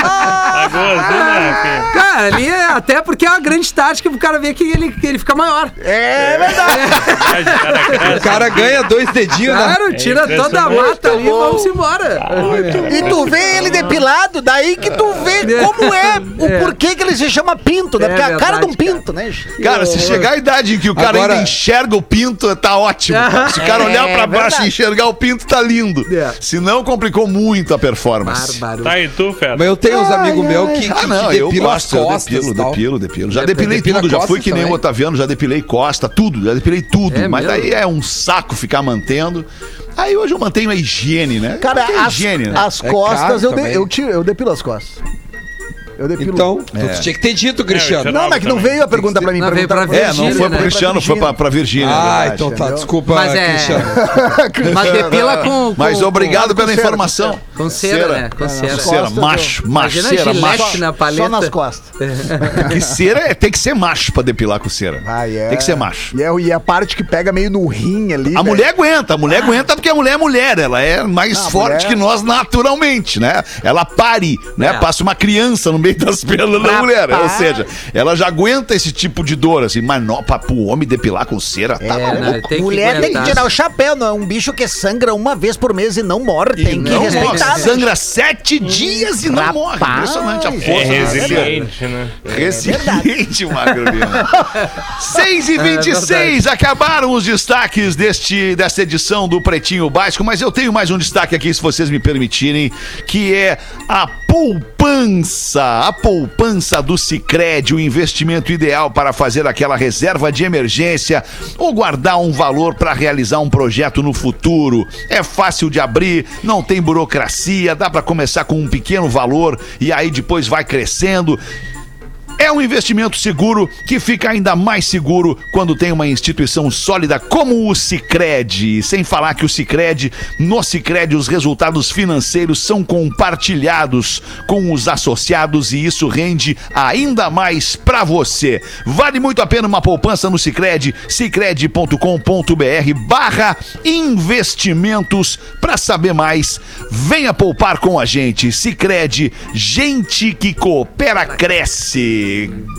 [SPEAKER 6] Tá gozando, Rafinha?
[SPEAKER 3] Cara, ali é até porque é uma grande tática pro cara ver que ele, que ele fica maior.
[SPEAKER 7] É verdade.
[SPEAKER 6] Cara,
[SPEAKER 5] O cara ganha dois dedinhos, né?
[SPEAKER 3] Claro, tira toda a mata ali e vamos embora.
[SPEAKER 7] E tu vê ele depilado, daí que tu vê como é, o
[SPEAKER 3] É.
[SPEAKER 7] porquê que ele se chama pinto, né?
[SPEAKER 3] É
[SPEAKER 7] Porque é a cara de um pinto, né?
[SPEAKER 4] Cara, se chegar a idade em que o cara
[SPEAKER 5] Agora-
[SPEAKER 4] ainda enxerga o pinto, tá ótimo. cara. Se o cara
[SPEAKER 7] É,
[SPEAKER 4] olhar pra baixo e enxergar o pinto, tá lindo.
[SPEAKER 3] É.
[SPEAKER 4] Se não, complicou muito a performance.
[SPEAKER 3] Bárbaro.
[SPEAKER 6] Tá, e tu, Fera?
[SPEAKER 5] Mas eu tenho uns amigos meus que, que,
[SPEAKER 4] Ah, não,
[SPEAKER 5] que
[SPEAKER 4] eu gosto,
[SPEAKER 5] as
[SPEAKER 4] eu
[SPEAKER 5] costas
[SPEAKER 4] depilo, depilo, depilo. Já
[SPEAKER 5] De-
[SPEAKER 4] depilei
[SPEAKER 5] depila
[SPEAKER 4] tudo, já fui que nem o? Otaviano, já depilei costa, tudo, já depilei tudo.
[SPEAKER 3] É
[SPEAKER 4] mas
[SPEAKER 3] mesmo?
[SPEAKER 4] aí é um saco ficar mantendo. Aí hoje eu mantenho a higiene, né?
[SPEAKER 7] Cara, as,
[SPEAKER 4] higiene, né?
[SPEAKER 7] as
[SPEAKER 5] É
[SPEAKER 7] costas eu, de- eu, tiro, eu depilo as costas. Eu depilo.
[SPEAKER 5] Então, tu
[SPEAKER 4] É.
[SPEAKER 5] tinha que ter dito, Cristiano.
[SPEAKER 7] Não, mas que não veio a pergunta pra mim.
[SPEAKER 3] Não, veio pra
[SPEAKER 4] É, não
[SPEAKER 3] Virgínia,
[SPEAKER 4] foi pro
[SPEAKER 3] né?
[SPEAKER 4] Cristiano, foi pra, pra Virgínia.
[SPEAKER 5] Ah,
[SPEAKER 4] é
[SPEAKER 5] então tá, desculpa,
[SPEAKER 3] Mas é-
[SPEAKER 5] Cristiano.
[SPEAKER 3] Mas depila com. com
[SPEAKER 4] Mas obrigado
[SPEAKER 3] com,
[SPEAKER 4] pela
[SPEAKER 7] cera,
[SPEAKER 4] informação.
[SPEAKER 3] Com cera, né? Com cera.
[SPEAKER 4] Cera,
[SPEAKER 7] Costas,
[SPEAKER 4] macho, macho, cera, macho.
[SPEAKER 3] na paleta.
[SPEAKER 7] Só nas costas.
[SPEAKER 4] Porque cera é, tem que ser macho pra depilar com cera.
[SPEAKER 7] Ah, é.
[SPEAKER 4] Tem que ser macho.
[SPEAKER 7] E, é, e a parte que pega meio no rim ali.
[SPEAKER 4] A
[SPEAKER 7] velho.
[SPEAKER 4] mulher aguenta, a mulher aguenta porque a mulher é mulher, ela é mais
[SPEAKER 7] Ah,
[SPEAKER 4] forte que nós naturalmente, né? Ela pare, né?
[SPEAKER 3] É.
[SPEAKER 4] Passa uma criança no meio das pernas da mulher, ou seja, ela já aguenta esse tipo de dor, assim, mas não, pra, pro homem depilar com cera, tá
[SPEAKER 3] É,
[SPEAKER 4] maluco?
[SPEAKER 3] né? Tem que
[SPEAKER 7] Mulher tem que tirar o chapéu, não é um bicho que sangra uma vez por mês e não morre. Tem que
[SPEAKER 4] Não,
[SPEAKER 7] respeitar.
[SPEAKER 4] nossa,
[SPEAKER 7] né?
[SPEAKER 4] sangra sete dias e não morre.
[SPEAKER 7] Rapaz.
[SPEAKER 4] Impressionante a
[SPEAKER 6] É
[SPEAKER 4] força. da mulher.
[SPEAKER 6] resiliente, né?
[SPEAKER 4] Resiliente, Magro Lima. 6 e 26 acabaram os destaques deste, desta edição do Pretinho Básico, mas eu tenho mais um destaque aqui, se vocês me permitirem, que é a poupança. A poupança do Cicred, o investimento ideal para fazer aquela reserva de emergência ou guardar um valor para realizar um projeto no futuro. É fácil de abrir, não tem burocracia, dá para começar com um pequeno valor e aí depois vai crescendo. É um investimento seguro que fica ainda mais seguro quando tem uma instituição sólida como o Sicredi. Sem falar que o Sicredi, no Sicredi os resultados financeiros são compartilhados com os associados e isso rende ainda mais para você. Vale muito a pena uma poupança no Sicredi, sicredi.com.br barra investimentos. Para saber mais, venha poupar com a gente. Sicredi, gente que coopera cresce.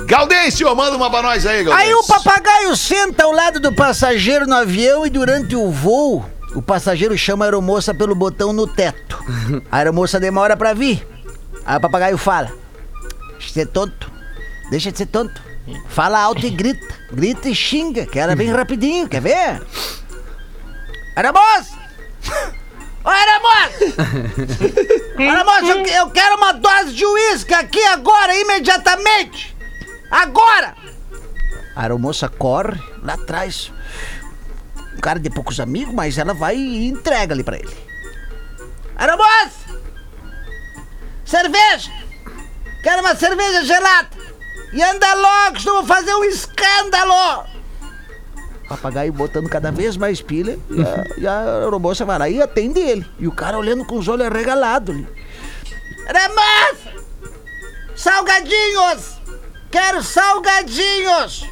[SPEAKER 4] Gaudêncio, manda uma pra nós aí, Gaudêncio.
[SPEAKER 7] Aí o papagaio senta ao lado do passageiro no avião e durante o voo, o passageiro chama a aeromoça pelo botão no teto. A aeromoça demora pra vir. Aí o papagaio fala: Deixa de ser tonto. Deixa de ser tonto. Fala alto e grita. Grita e xinga, que era bem rapidinho, quer ver? Aeromoça! Ô, aeromoça! Aeromoça, eu, eu quero uma dose de uísque aqui agora, imediatamente! Agora! A aeromoça corre lá atrás. Um cara de poucos amigos, mas ela vai e entrega ali pra ele. Aeromoça! Cerveja! Quero uma cerveja gelada! E anda logo, senão eu vou fazer um escândalo! Papagaio botando cada vez mais pilha e a, e a aeromoça vai lá e atende ele. E o cara olhando com os olhos arregalados ali. Aeromoça! Salgadinhos! Quero salgadinhos!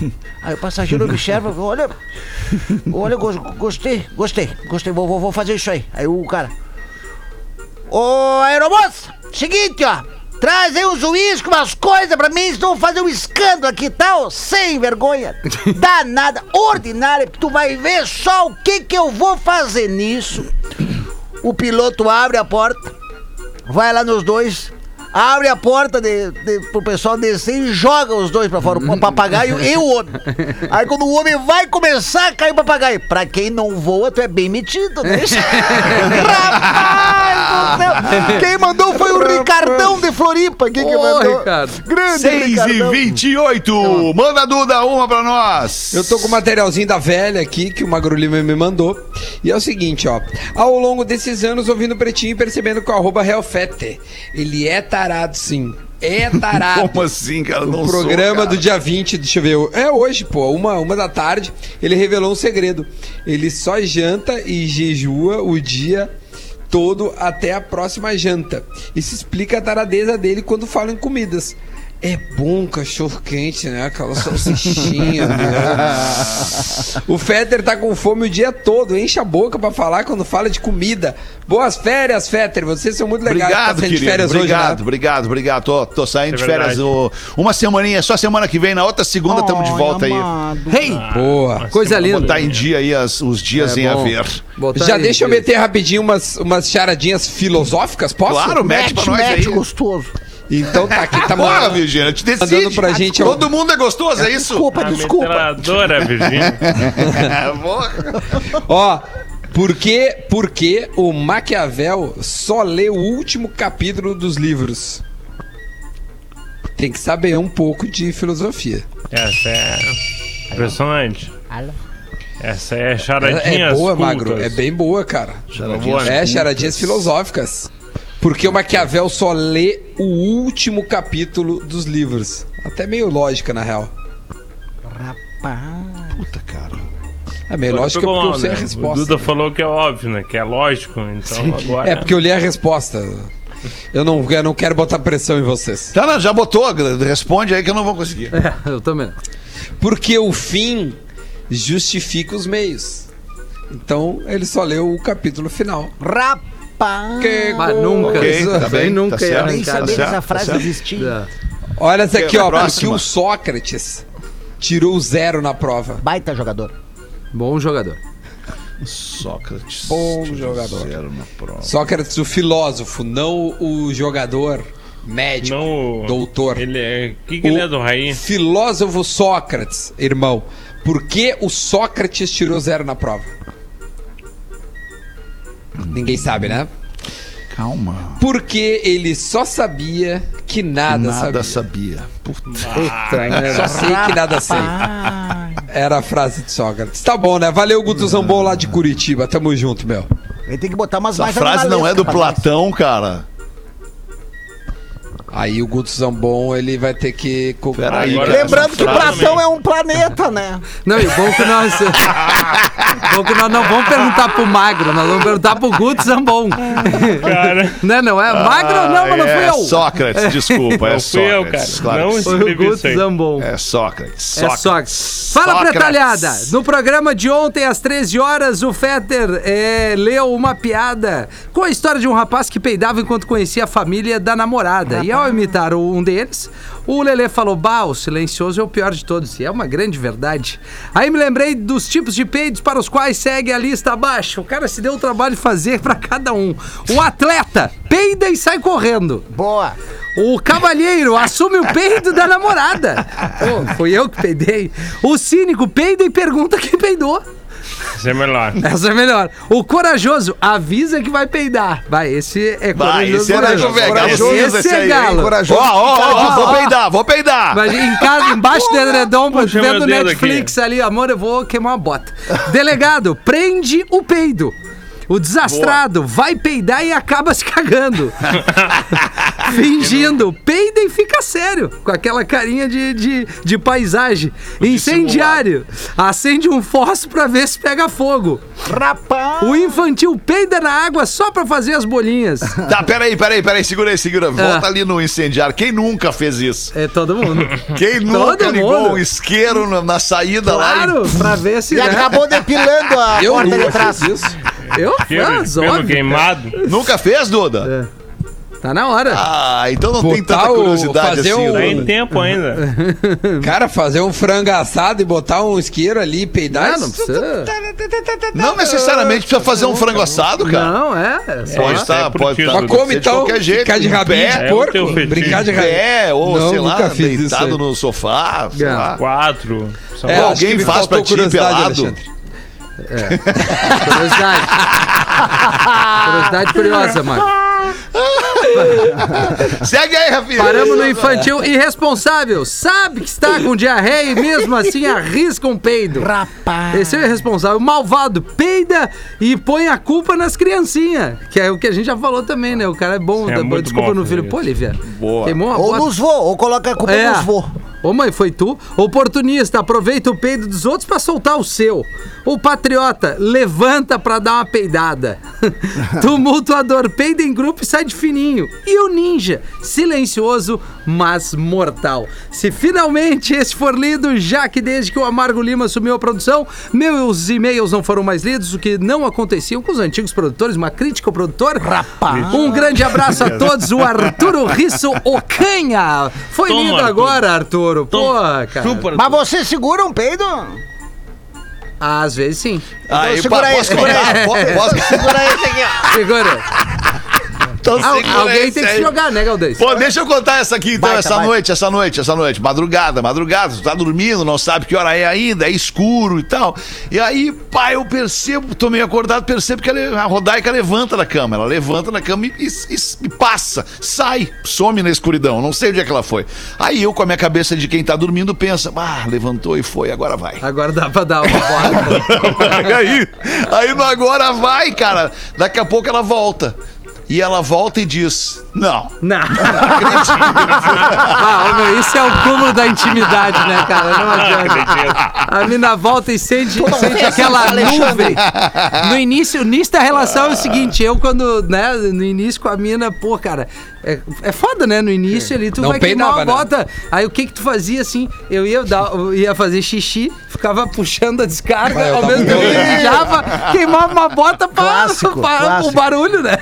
[SPEAKER 7] Aí o passageiro observa, olha, olha, gos- gostei, gostei, gostei, vou, vou, vou fazer isso aí. Aí o cara, ô aeromoça, seguinte ó, traz aí uns uísques, umas coisas pra mim, senão eu vou fazer um escândalo aqui e tal, sem vergonha, danada, ordinária, porque tu vai ver só o que que eu vou fazer nisso. O piloto abre a porta, vai lá nos dois, abre a porta de, de, pro pessoal descer e joga os dois pra fora, o papagaio e o homem. Aí quando o homem vai começar a cair o papagaio, pra quem não voa, tu é bem metido, né? Rapaz Não, Quem mandou foi o Ricardão de Floripa. Quem que
[SPEAKER 3] Ô,
[SPEAKER 7] mandou?
[SPEAKER 3] Ricardo.
[SPEAKER 7] Grande
[SPEAKER 4] 6 e
[SPEAKER 7] Ricardão.
[SPEAKER 4] 28. Manda, Duda, uma pra nós.
[SPEAKER 5] Eu tô com o materialzinho da velha aqui que o Magro Lima me mandou. E é o seguinte, ó. Ao longo desses anos, ouvindo o Pretinho e percebendo que o arroba Realfete, ele é tarado, sim. É tarado.
[SPEAKER 4] Como assim, cara? Não
[SPEAKER 5] O
[SPEAKER 4] sou,
[SPEAKER 5] programa
[SPEAKER 4] cara.
[SPEAKER 5] do dia 20, deixa eu ver. É hoje, pô, uma, uma da tarde. Ele revelou um segredo. Ele só janta e jejua o dia todo até a próxima janta. Isso explica a taradeza dele quando fala em comidas. É bom cachorro quente, né? Aquela salsichinha. né? o Fetter tá com fome o dia todo, enche a boca pra falar quando fala de comida. Boas férias, Fetter. Vocês são muito legais.
[SPEAKER 4] Obrigado,
[SPEAKER 5] Tá saindo de
[SPEAKER 4] querido.
[SPEAKER 5] férias
[SPEAKER 4] obrigado,
[SPEAKER 5] hoje, né?
[SPEAKER 4] obrigado, obrigado. Tô, tô saindo
[SPEAKER 6] É
[SPEAKER 4] de férias o- uma semaninha, só semana que vem. Na outra segunda estamos de volta aí.
[SPEAKER 3] Hey,
[SPEAKER 5] Boa.
[SPEAKER 3] coisa linda.
[SPEAKER 4] Botar em dia aí as- os dias
[SPEAKER 3] É
[SPEAKER 4] em
[SPEAKER 3] bom.
[SPEAKER 4] haver.
[SPEAKER 3] Botar
[SPEAKER 5] Já
[SPEAKER 3] aí,
[SPEAKER 5] deixa eu meter rapidinho umas, umas charadinhas filosóficas, posso?
[SPEAKER 4] Claro, mete pra
[SPEAKER 7] Mete,
[SPEAKER 4] nós
[SPEAKER 7] mete,
[SPEAKER 4] aí.
[SPEAKER 7] gostoso.
[SPEAKER 5] Então tá aqui, tá mandando.
[SPEAKER 4] Virgínia, te decide.
[SPEAKER 5] Mandando pra gente, ó.
[SPEAKER 4] Todo mundo é gostoso, é isso?
[SPEAKER 7] Desculpa,
[SPEAKER 6] A
[SPEAKER 7] desculpa.
[SPEAKER 6] metralhadora, Virgínia.
[SPEAKER 5] Ó, por que, por que o Maquiavel só lê o último capítulo dos livros? Tem que saber um pouco de filosofia.
[SPEAKER 6] Essa é impressionante. Essa é
[SPEAKER 5] É,
[SPEAKER 6] charadinhas
[SPEAKER 5] é boa,
[SPEAKER 6] cultas.
[SPEAKER 5] Magro. É bem boa, cara.
[SPEAKER 6] né?
[SPEAKER 5] É, charadinhas filosóficas. Porque o Maquiavel só lê o último capítulo dos livros. Até meio lógica, na real.
[SPEAKER 4] Puta, cara.
[SPEAKER 5] É meio
[SPEAKER 6] Agora
[SPEAKER 5] lógica
[SPEAKER 6] pegou
[SPEAKER 5] porque eu sei a
[SPEAKER 6] né?
[SPEAKER 5] resposta.
[SPEAKER 6] O Duda falou que é óbvio, né? Que é lógico. Então agora.
[SPEAKER 5] É porque eu li a resposta. Eu não, eu não quero botar pressão em vocês.
[SPEAKER 4] Tá, não, já botou. Responde aí que eu não vou conseguir.
[SPEAKER 3] É, eu também.
[SPEAKER 5] Porque o fim justifica os meios. Então ele só leu o capítulo final.
[SPEAKER 7] Rapaz.
[SPEAKER 5] Que
[SPEAKER 3] Mas nunca.
[SPEAKER 4] Ok,
[SPEAKER 3] isso
[SPEAKER 4] tá bem,
[SPEAKER 3] nunca
[SPEAKER 4] tá.
[SPEAKER 7] Nem sabia que
[SPEAKER 4] certo,
[SPEAKER 7] essa frase
[SPEAKER 4] tá
[SPEAKER 7] existia.
[SPEAKER 3] É.
[SPEAKER 5] Olha essa aqui, ó. Porque o Sócrates tirou zero na prova.
[SPEAKER 7] Baita jogador.
[SPEAKER 3] Bom jogador.
[SPEAKER 4] Sócrates.
[SPEAKER 5] Bom jogador.
[SPEAKER 4] zero na prova.
[SPEAKER 5] Sócrates, o filósofo, não o jogador médico,
[SPEAKER 6] Não. o-
[SPEAKER 5] doutor.
[SPEAKER 6] Ele é. O que, que ele é do Raí?
[SPEAKER 5] Filósofo Sócrates, irmão. Por que o Sócrates tirou zero na prova? Ninguém sabe, né?
[SPEAKER 4] Calma.
[SPEAKER 5] Porque ele só sabia que nada,
[SPEAKER 4] Nada
[SPEAKER 5] sabia.
[SPEAKER 4] sabia. Puta.
[SPEAKER 5] Só sei que nada sei. Era a frase de Sócrates. Tá bom, né? Valeu, Guto Zambon lá de Curitiba. Tamo junto, meu.
[SPEAKER 7] Ele tem que botar umas
[SPEAKER 4] Essa
[SPEAKER 7] mais
[SPEAKER 4] frase não é do
[SPEAKER 7] nós.
[SPEAKER 4] Platão, cara.
[SPEAKER 5] Aí o Guto Zambon, ele vai ter que...
[SPEAKER 4] Peraí,
[SPEAKER 6] Agora-
[SPEAKER 4] cara.
[SPEAKER 7] Lembrando que Platão é um planeta, né?
[SPEAKER 3] Não, e bom que nós. bom que nós não vamos perguntar pro Magro, nós vamos perguntar pro Guto Zambon.
[SPEAKER 6] Cara.
[SPEAKER 3] Né, não é? Magro não, mas não fui
[SPEAKER 4] é
[SPEAKER 3] eu.
[SPEAKER 4] Sócrates, desculpa. É
[SPEAKER 6] Não fui eu,
[SPEAKER 4] Sócrates.
[SPEAKER 6] cara.
[SPEAKER 4] Claro
[SPEAKER 6] Não.
[SPEAKER 3] Foi o Guto. Zambon.
[SPEAKER 4] É Sócrates.
[SPEAKER 3] É Sócrates. Fala,
[SPEAKER 4] Sócrates.
[SPEAKER 3] pretalhada! No programa de ontem, às 13 horas, o Fetter é, leu uma piada com a história de um rapaz que peidava enquanto conhecia a família da namorada. E ao imitar o- um deles, o Lelê falou: Bah, o silencioso é o pior de todos. E é uma grande verdade. Aí me lembrei dos tipos de peidos para os quais segue a lista abaixo. O cara se deu o trabalho de fazer para cada um. O atleta peida e sai correndo.
[SPEAKER 7] Boa.
[SPEAKER 3] O cavalheiro assume o peido da namorada. Pô, fui eu que peidei. O cínico peida e pergunta quem peidou.
[SPEAKER 6] Isso é melhor.
[SPEAKER 3] Essa é melhor. O corajoso avisa que vai peidar. Vai, esse é
[SPEAKER 4] Vai,
[SPEAKER 3] corajoso.
[SPEAKER 4] esse é
[SPEAKER 3] corajoso.
[SPEAKER 4] velho.
[SPEAKER 7] Corajoso
[SPEAKER 3] esse,
[SPEAKER 4] esse
[SPEAKER 3] é
[SPEAKER 4] aí, hein?
[SPEAKER 3] galo.
[SPEAKER 7] Corajoso.
[SPEAKER 4] Ó, ó, ó, vou peidar, vou peidar.
[SPEAKER 3] Mas em casa, embaixo do edredom,
[SPEAKER 6] Puxa
[SPEAKER 3] vendo
[SPEAKER 6] dedo
[SPEAKER 3] Netflix ali, amor, eu vou queimar uma bota. Delegado, prende o peido. O desastrado vai peidar e acaba se cagando. Fingindo, peida e fica sério, com aquela carinha de, de, de paisagem. Incendiário, acende um fósforo pra ver se pega fogo.
[SPEAKER 7] Rapaz.
[SPEAKER 3] O infantil peida na água só pra fazer as bolinhas.
[SPEAKER 4] Tá, peraí, peraí, peraí, segura aí, segura. Volta
[SPEAKER 3] Ah.
[SPEAKER 4] ali no incendiário. Quem nunca fez isso?
[SPEAKER 3] É todo mundo.
[SPEAKER 4] Quem nunca
[SPEAKER 3] Todo
[SPEAKER 4] ligou
[SPEAKER 3] mundo.
[SPEAKER 4] um isqueiro na, na saída lá
[SPEAKER 3] Claro, pra ver se.
[SPEAKER 7] E
[SPEAKER 3] né?
[SPEAKER 7] acabou depilando a
[SPEAKER 5] Eu
[SPEAKER 7] porta de trás.
[SPEAKER 5] fiz isso.
[SPEAKER 3] Eu? Ah,
[SPEAKER 6] pelo
[SPEAKER 3] óbvio.
[SPEAKER 6] queimado.
[SPEAKER 4] Nunca fez, Duda?
[SPEAKER 3] Tá na hora.
[SPEAKER 4] Ah, então não tem
[SPEAKER 5] Botar
[SPEAKER 4] tanta
[SPEAKER 5] o-
[SPEAKER 4] curiosidade
[SPEAKER 5] fazer
[SPEAKER 4] assim.
[SPEAKER 5] um-
[SPEAKER 6] Tá
[SPEAKER 4] Duda.
[SPEAKER 6] em tempo ainda.
[SPEAKER 5] Cara, fazer um frango assado e botar um isqueiro ali e peidar.
[SPEAKER 3] Não
[SPEAKER 5] isso-
[SPEAKER 3] precisa.
[SPEAKER 4] Não necessariamente precisa fazer um frango assado, cara.
[SPEAKER 3] Não, é. é só-
[SPEAKER 4] Pode
[SPEAKER 6] É,
[SPEAKER 4] estar,
[SPEAKER 6] é pro
[SPEAKER 4] pode estar.
[SPEAKER 5] Mas
[SPEAKER 4] ser de
[SPEAKER 5] então?
[SPEAKER 4] qualquer jeito.
[SPEAKER 5] Ficar de rabinho
[SPEAKER 4] pé,
[SPEAKER 5] de
[SPEAKER 6] É
[SPEAKER 5] porco?
[SPEAKER 6] fetiche.
[SPEAKER 5] Brincar de rabinho.
[SPEAKER 4] pé, ou
[SPEAKER 5] Não,
[SPEAKER 4] sei lá, deitado no sofá. sei
[SPEAKER 3] É.
[SPEAKER 4] lá.
[SPEAKER 6] Quatro.
[SPEAKER 5] É,
[SPEAKER 4] alguém
[SPEAKER 5] me
[SPEAKER 4] faz pra ti
[SPEAKER 5] curiosidade,
[SPEAKER 4] pelado?
[SPEAKER 5] Alexandre.
[SPEAKER 3] Curiosidade. Curiosidade curiosa, mano.
[SPEAKER 4] Segue aí, Rafinha.
[SPEAKER 3] Paramos no infantil irresponsável. Sabe que está com diarreia e mesmo assim arrisca um peido.
[SPEAKER 7] Rapaz.
[SPEAKER 3] Esse é o irresponsável. Malvado, peida e põe a culpa nas criancinhas. Que é o que a gente já falou também, né? O cara é bom,
[SPEAKER 6] É muito
[SPEAKER 3] desculpa
[SPEAKER 6] bom
[SPEAKER 3] no filho. Pô,
[SPEAKER 6] isso.
[SPEAKER 3] Lívia.
[SPEAKER 4] Boa.
[SPEAKER 3] Queimou a
[SPEAKER 7] Ou
[SPEAKER 3] bota.
[SPEAKER 7] nos vô, ou coloca a culpa
[SPEAKER 3] É.
[SPEAKER 7] nos vô.
[SPEAKER 3] Ô mãe, foi tu? Oportunista, aproveita o peido dos outros pra soltar o seu. O patriota, levanta pra dar uma peidada. Tumultuador, peida em grupo e sai de fininho. E o ninja, silencioso, mas mortal. Se finalmente esse for lido, já que desde que o Amargo Lima assumiu a produção, meus e-mails não foram mais lidos, o que não acontecia com os antigos produtores, uma crítica ao produtor. Rapaz! Um grande abraço a todos, o Arturo Risso Ocanha. Foi
[SPEAKER 6] Toma,
[SPEAKER 3] lido
[SPEAKER 6] Arthur.
[SPEAKER 3] agora, Arturo. Pô, cara.
[SPEAKER 6] chupa.
[SPEAKER 7] Mas você segura um peido?
[SPEAKER 3] Às vezes sim.
[SPEAKER 4] Aí,
[SPEAKER 7] segura
[SPEAKER 4] pa-
[SPEAKER 7] aí,
[SPEAKER 4] posso
[SPEAKER 7] segura aí.
[SPEAKER 4] Po- Posso?
[SPEAKER 7] Segura esse aqui, ó.
[SPEAKER 3] Segura.
[SPEAKER 4] Então
[SPEAKER 3] Al- alguém tem que jogar, né, Galdês?
[SPEAKER 4] Pô, deixa eu contar essa aqui então,
[SPEAKER 7] Vai,
[SPEAKER 4] essa
[SPEAKER 7] vai.
[SPEAKER 4] noite, essa noite, essa noite. Madrugada, madrugada, tu tá dormindo, não sabe que hora é ainda, é escuro e tal. E aí, pai, eu percebo, tô meio acordado, percebo que a Rodaica levanta da cama. Ela levanta da cama e, e- e- passa, sai, some na escuridão. Não sei onde é que ela foi. Aí eu, com a minha cabeça de quem tá dormindo, pensa, ah, levantou e foi, agora vai.
[SPEAKER 3] Agora dá pra dar uma bola.
[SPEAKER 4] aí, aí no agora vai, cara. Daqui a pouco ela volta. E ela volta e diz: Não,
[SPEAKER 3] Não. ah, ô, meu, isso é o cúmulo da intimidade, né, cara? Não adianta. A mina volta e sente, sente aquela nuvem. No início, no início da relação é o seguinte, eu quando, né, no início com a mina, pô, cara, é, é foda, né? No início ali, tu
[SPEAKER 5] Não
[SPEAKER 3] vai queimar uma
[SPEAKER 5] peidava, né?
[SPEAKER 3] bota. Aí o que que tu fazia assim? Eu ia, dar, eu ia fazer xixi, ficava puxando a descarga,
[SPEAKER 5] Vai,
[SPEAKER 3] ao mesmo tempo que mijava, queimava uma bota pra,
[SPEAKER 7] Clássico,
[SPEAKER 3] pra-
[SPEAKER 7] clássico.
[SPEAKER 3] o barulho, né?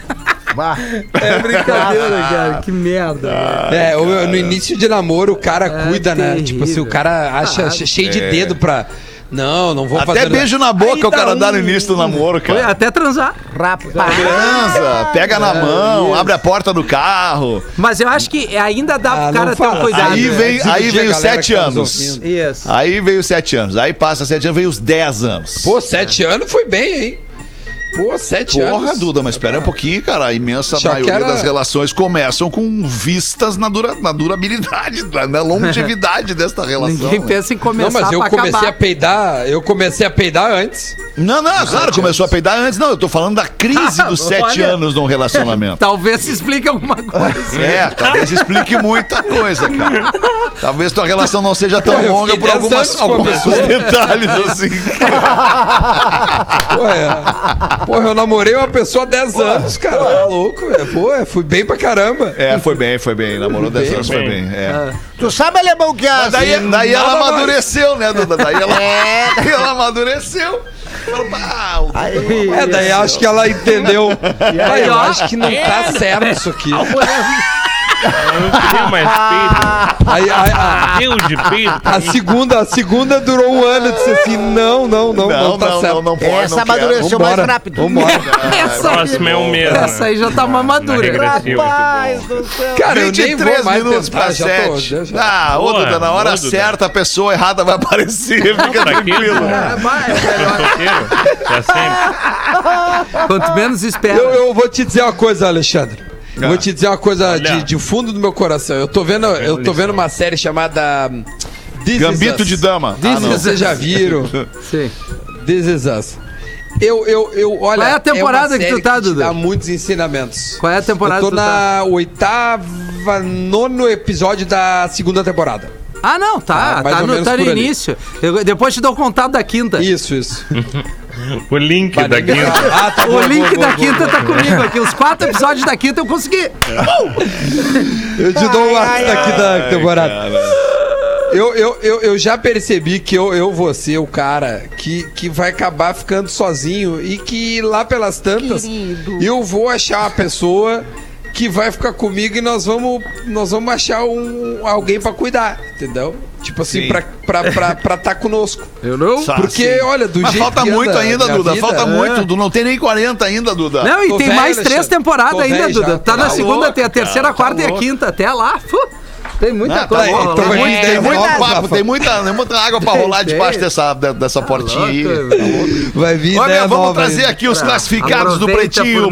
[SPEAKER 7] Vá.
[SPEAKER 3] É brincadeira, cara. Que merda. velho.
[SPEAKER 5] É, o- no início de namoro o cara
[SPEAKER 3] É
[SPEAKER 5] cuida, né? Tipo assim, o cara acha
[SPEAKER 3] Ah,
[SPEAKER 5] cheio de dedo pra. Não, não vou fazer.
[SPEAKER 4] Até beijo na boca
[SPEAKER 5] Aí
[SPEAKER 4] o cara
[SPEAKER 5] dá
[SPEAKER 4] dá no
[SPEAKER 5] um-
[SPEAKER 4] início do namoro,
[SPEAKER 3] Foi
[SPEAKER 4] cara.
[SPEAKER 3] até transar.
[SPEAKER 7] Rapaz.
[SPEAKER 4] Transa, pega na mão,
[SPEAKER 3] isso.
[SPEAKER 4] abre a porta do carro.
[SPEAKER 3] Mas eu acho que ainda dá
[SPEAKER 5] Ah,
[SPEAKER 3] pro cara ter um cuidado.
[SPEAKER 4] Aí
[SPEAKER 3] né?
[SPEAKER 4] vem, aí
[SPEAKER 5] Desiludir
[SPEAKER 4] vem
[SPEAKER 5] a
[SPEAKER 4] os
[SPEAKER 5] galera
[SPEAKER 4] sete
[SPEAKER 5] tá nos
[SPEAKER 4] anos.
[SPEAKER 5] ouvindo.
[SPEAKER 3] Isso.
[SPEAKER 4] Aí veio os sete anos. Aí passa sete anos, veio os dez anos.
[SPEAKER 5] Pô, sete anos foi bem, hein? Pô, sete
[SPEAKER 4] Porra,
[SPEAKER 5] anos.
[SPEAKER 4] Duda, mas espera um pouquinho, cara. A imensa
[SPEAKER 5] que
[SPEAKER 4] maioria
[SPEAKER 5] era-
[SPEAKER 4] das relações começam com vistas na, dura, na durabilidade, na, na longevidade desta relação.
[SPEAKER 3] Ninguém
[SPEAKER 4] né?
[SPEAKER 3] pensa em
[SPEAKER 5] Não,
[SPEAKER 3] começar
[SPEAKER 5] mas eu comecei
[SPEAKER 3] acabar.
[SPEAKER 5] a peidar, eu comecei a peidar antes.
[SPEAKER 4] Não, não, claro, começou a peidar antes. Não, eu tô falando da crise dos sete
[SPEAKER 3] Olha.
[SPEAKER 4] anos num relacionamento.
[SPEAKER 3] Talvez se explique alguma coisa.
[SPEAKER 4] É, talvez explique muita coisa, cara. Talvez tua relação não seja tão
[SPEAKER 5] eu
[SPEAKER 4] longa por
[SPEAKER 5] 10
[SPEAKER 4] algumas,
[SPEAKER 5] anos
[SPEAKER 4] alguns detalhes, assim.
[SPEAKER 5] Pô, é. Porra, eu namorei uma pessoa há 10 anos, cara. Tá louco, velho. Pô, é, fui bem pra caramba.
[SPEAKER 4] É, foi bem, foi bem. Namorou 10 anos, foi bem. É.
[SPEAKER 7] Tu sabe, alemão, que a.
[SPEAKER 4] Mas daí, daí ela amadureceu, né, Duda? Daí ela, daí ela amadureceu. Falou, "Pá, o-
[SPEAKER 5] É, daí acho que ela entendeu. Ah, eu
[SPEAKER 3] ó.
[SPEAKER 5] acho que não tá certo isso aqui.
[SPEAKER 6] Eu não queria mais peito.
[SPEAKER 5] Aí, aí, a,
[SPEAKER 6] Deu de peito.
[SPEAKER 5] a segunda, a segunda durou um ano. Eu disse assim: não, não, não, não,
[SPEAKER 4] Não,
[SPEAKER 5] tá
[SPEAKER 4] não,
[SPEAKER 5] certo.
[SPEAKER 4] não, não pode,
[SPEAKER 7] Essa
[SPEAKER 4] não
[SPEAKER 7] amadureceu mais rápido.
[SPEAKER 5] Vambora.
[SPEAKER 3] Essa
[SPEAKER 6] próxima é o mesmo.
[SPEAKER 3] essa aí já tá mais madura.
[SPEAKER 7] Rapaz do céu.
[SPEAKER 5] Cara, eu nem
[SPEAKER 4] 23
[SPEAKER 5] vou mais
[SPEAKER 4] minutos
[SPEAKER 5] tentar,
[SPEAKER 4] pra
[SPEAKER 5] já tô.
[SPEAKER 4] 7.
[SPEAKER 5] já- já-
[SPEAKER 4] Ah, ô
[SPEAKER 6] Boa,
[SPEAKER 4] Duda, na hora
[SPEAKER 6] boa, Duda.
[SPEAKER 4] certa a pessoa errada vai aparecer. Fica tranquilo.
[SPEAKER 3] É, vai, é
[SPEAKER 6] sempre.
[SPEAKER 3] Quanto menos espera.
[SPEAKER 5] Eu, eu vou te dizer uma coisa, Alexandre. Eu Vou te dizer uma coisa
[SPEAKER 6] Olha.
[SPEAKER 5] de, de fundo do meu coração. Eu tô vendo, eu tô vendo uma série chamada hum, This Is
[SPEAKER 4] Gambito de dama.
[SPEAKER 3] This
[SPEAKER 4] Ah, não.
[SPEAKER 3] is-
[SPEAKER 5] Vocês já viram?
[SPEAKER 3] Sim.
[SPEAKER 5] This Is Us. Eu, eu, eu, olha.
[SPEAKER 3] Qual é a temporada
[SPEAKER 5] uma
[SPEAKER 3] que tu tá,
[SPEAKER 5] te
[SPEAKER 3] Duda?
[SPEAKER 5] Dá muitos ensinamentos.
[SPEAKER 3] Qual é a temporada
[SPEAKER 5] Eu tô
[SPEAKER 3] que tu tá?
[SPEAKER 5] na oitava, nono episódio da segunda temporada.
[SPEAKER 3] Ah, não, tá.
[SPEAKER 5] Tá, mais
[SPEAKER 3] Tá no, tá no início. Eu- depois te dou o contato da quinta.
[SPEAKER 5] Isso, isso.
[SPEAKER 6] O link da quinta.
[SPEAKER 5] Ah, tá
[SPEAKER 3] O link
[SPEAKER 5] bom,
[SPEAKER 3] da
[SPEAKER 5] bom,
[SPEAKER 3] quinta
[SPEAKER 5] bom,
[SPEAKER 3] tá
[SPEAKER 5] bom.
[SPEAKER 3] comigo aqui. Os quatro episódios da quinta eu consegui.
[SPEAKER 5] Eu te dou o ar daqui da temporada. Eu, eu, eu, eu já percebi que eu, eu vou ser o cara que, que vai acabar ficando sozinho e que lá pelas tantas eu vou achar uma pessoa que vai ficar comigo e nós vamos nós vamos achar um, alguém pra cuidar, entendeu? Tipo assim,
[SPEAKER 4] Sim.
[SPEAKER 5] pra estar pra, pra, pra tá conosco.
[SPEAKER 3] Eu não.
[SPEAKER 4] Sa-
[SPEAKER 5] Porque, olha, do
[SPEAKER 4] Mas
[SPEAKER 5] jeito
[SPEAKER 4] falta
[SPEAKER 5] que
[SPEAKER 4] muito
[SPEAKER 5] anda
[SPEAKER 4] ainda, Duda.
[SPEAKER 5] vida,
[SPEAKER 4] falta
[SPEAKER 5] é.
[SPEAKER 4] muito. Tu não tem nem 40 ainda, Duda.
[SPEAKER 3] Não, e
[SPEAKER 5] Tô
[SPEAKER 3] tem
[SPEAKER 5] velho,
[SPEAKER 3] mais três temporadas ainda,
[SPEAKER 5] já.
[SPEAKER 3] Duda. Tá na
[SPEAKER 5] Tá
[SPEAKER 3] segunda, tem a terceira, a
[SPEAKER 5] cara,
[SPEAKER 3] quarta
[SPEAKER 5] tá
[SPEAKER 3] e a quinta. Até lá. fu, tem muita
[SPEAKER 4] Ah,
[SPEAKER 3] coisa.
[SPEAKER 4] tá
[SPEAKER 3] Tem muito-
[SPEAKER 4] tem muito papo, tem muita, tem muita água pra rolar
[SPEAKER 3] tem.
[SPEAKER 4] debaixo dessa, de- dessa portinha aí.
[SPEAKER 3] louco,
[SPEAKER 5] Vai vir
[SPEAKER 4] Olha, vamos
[SPEAKER 5] nova
[SPEAKER 4] trazer aqui os classificados do Pretinho.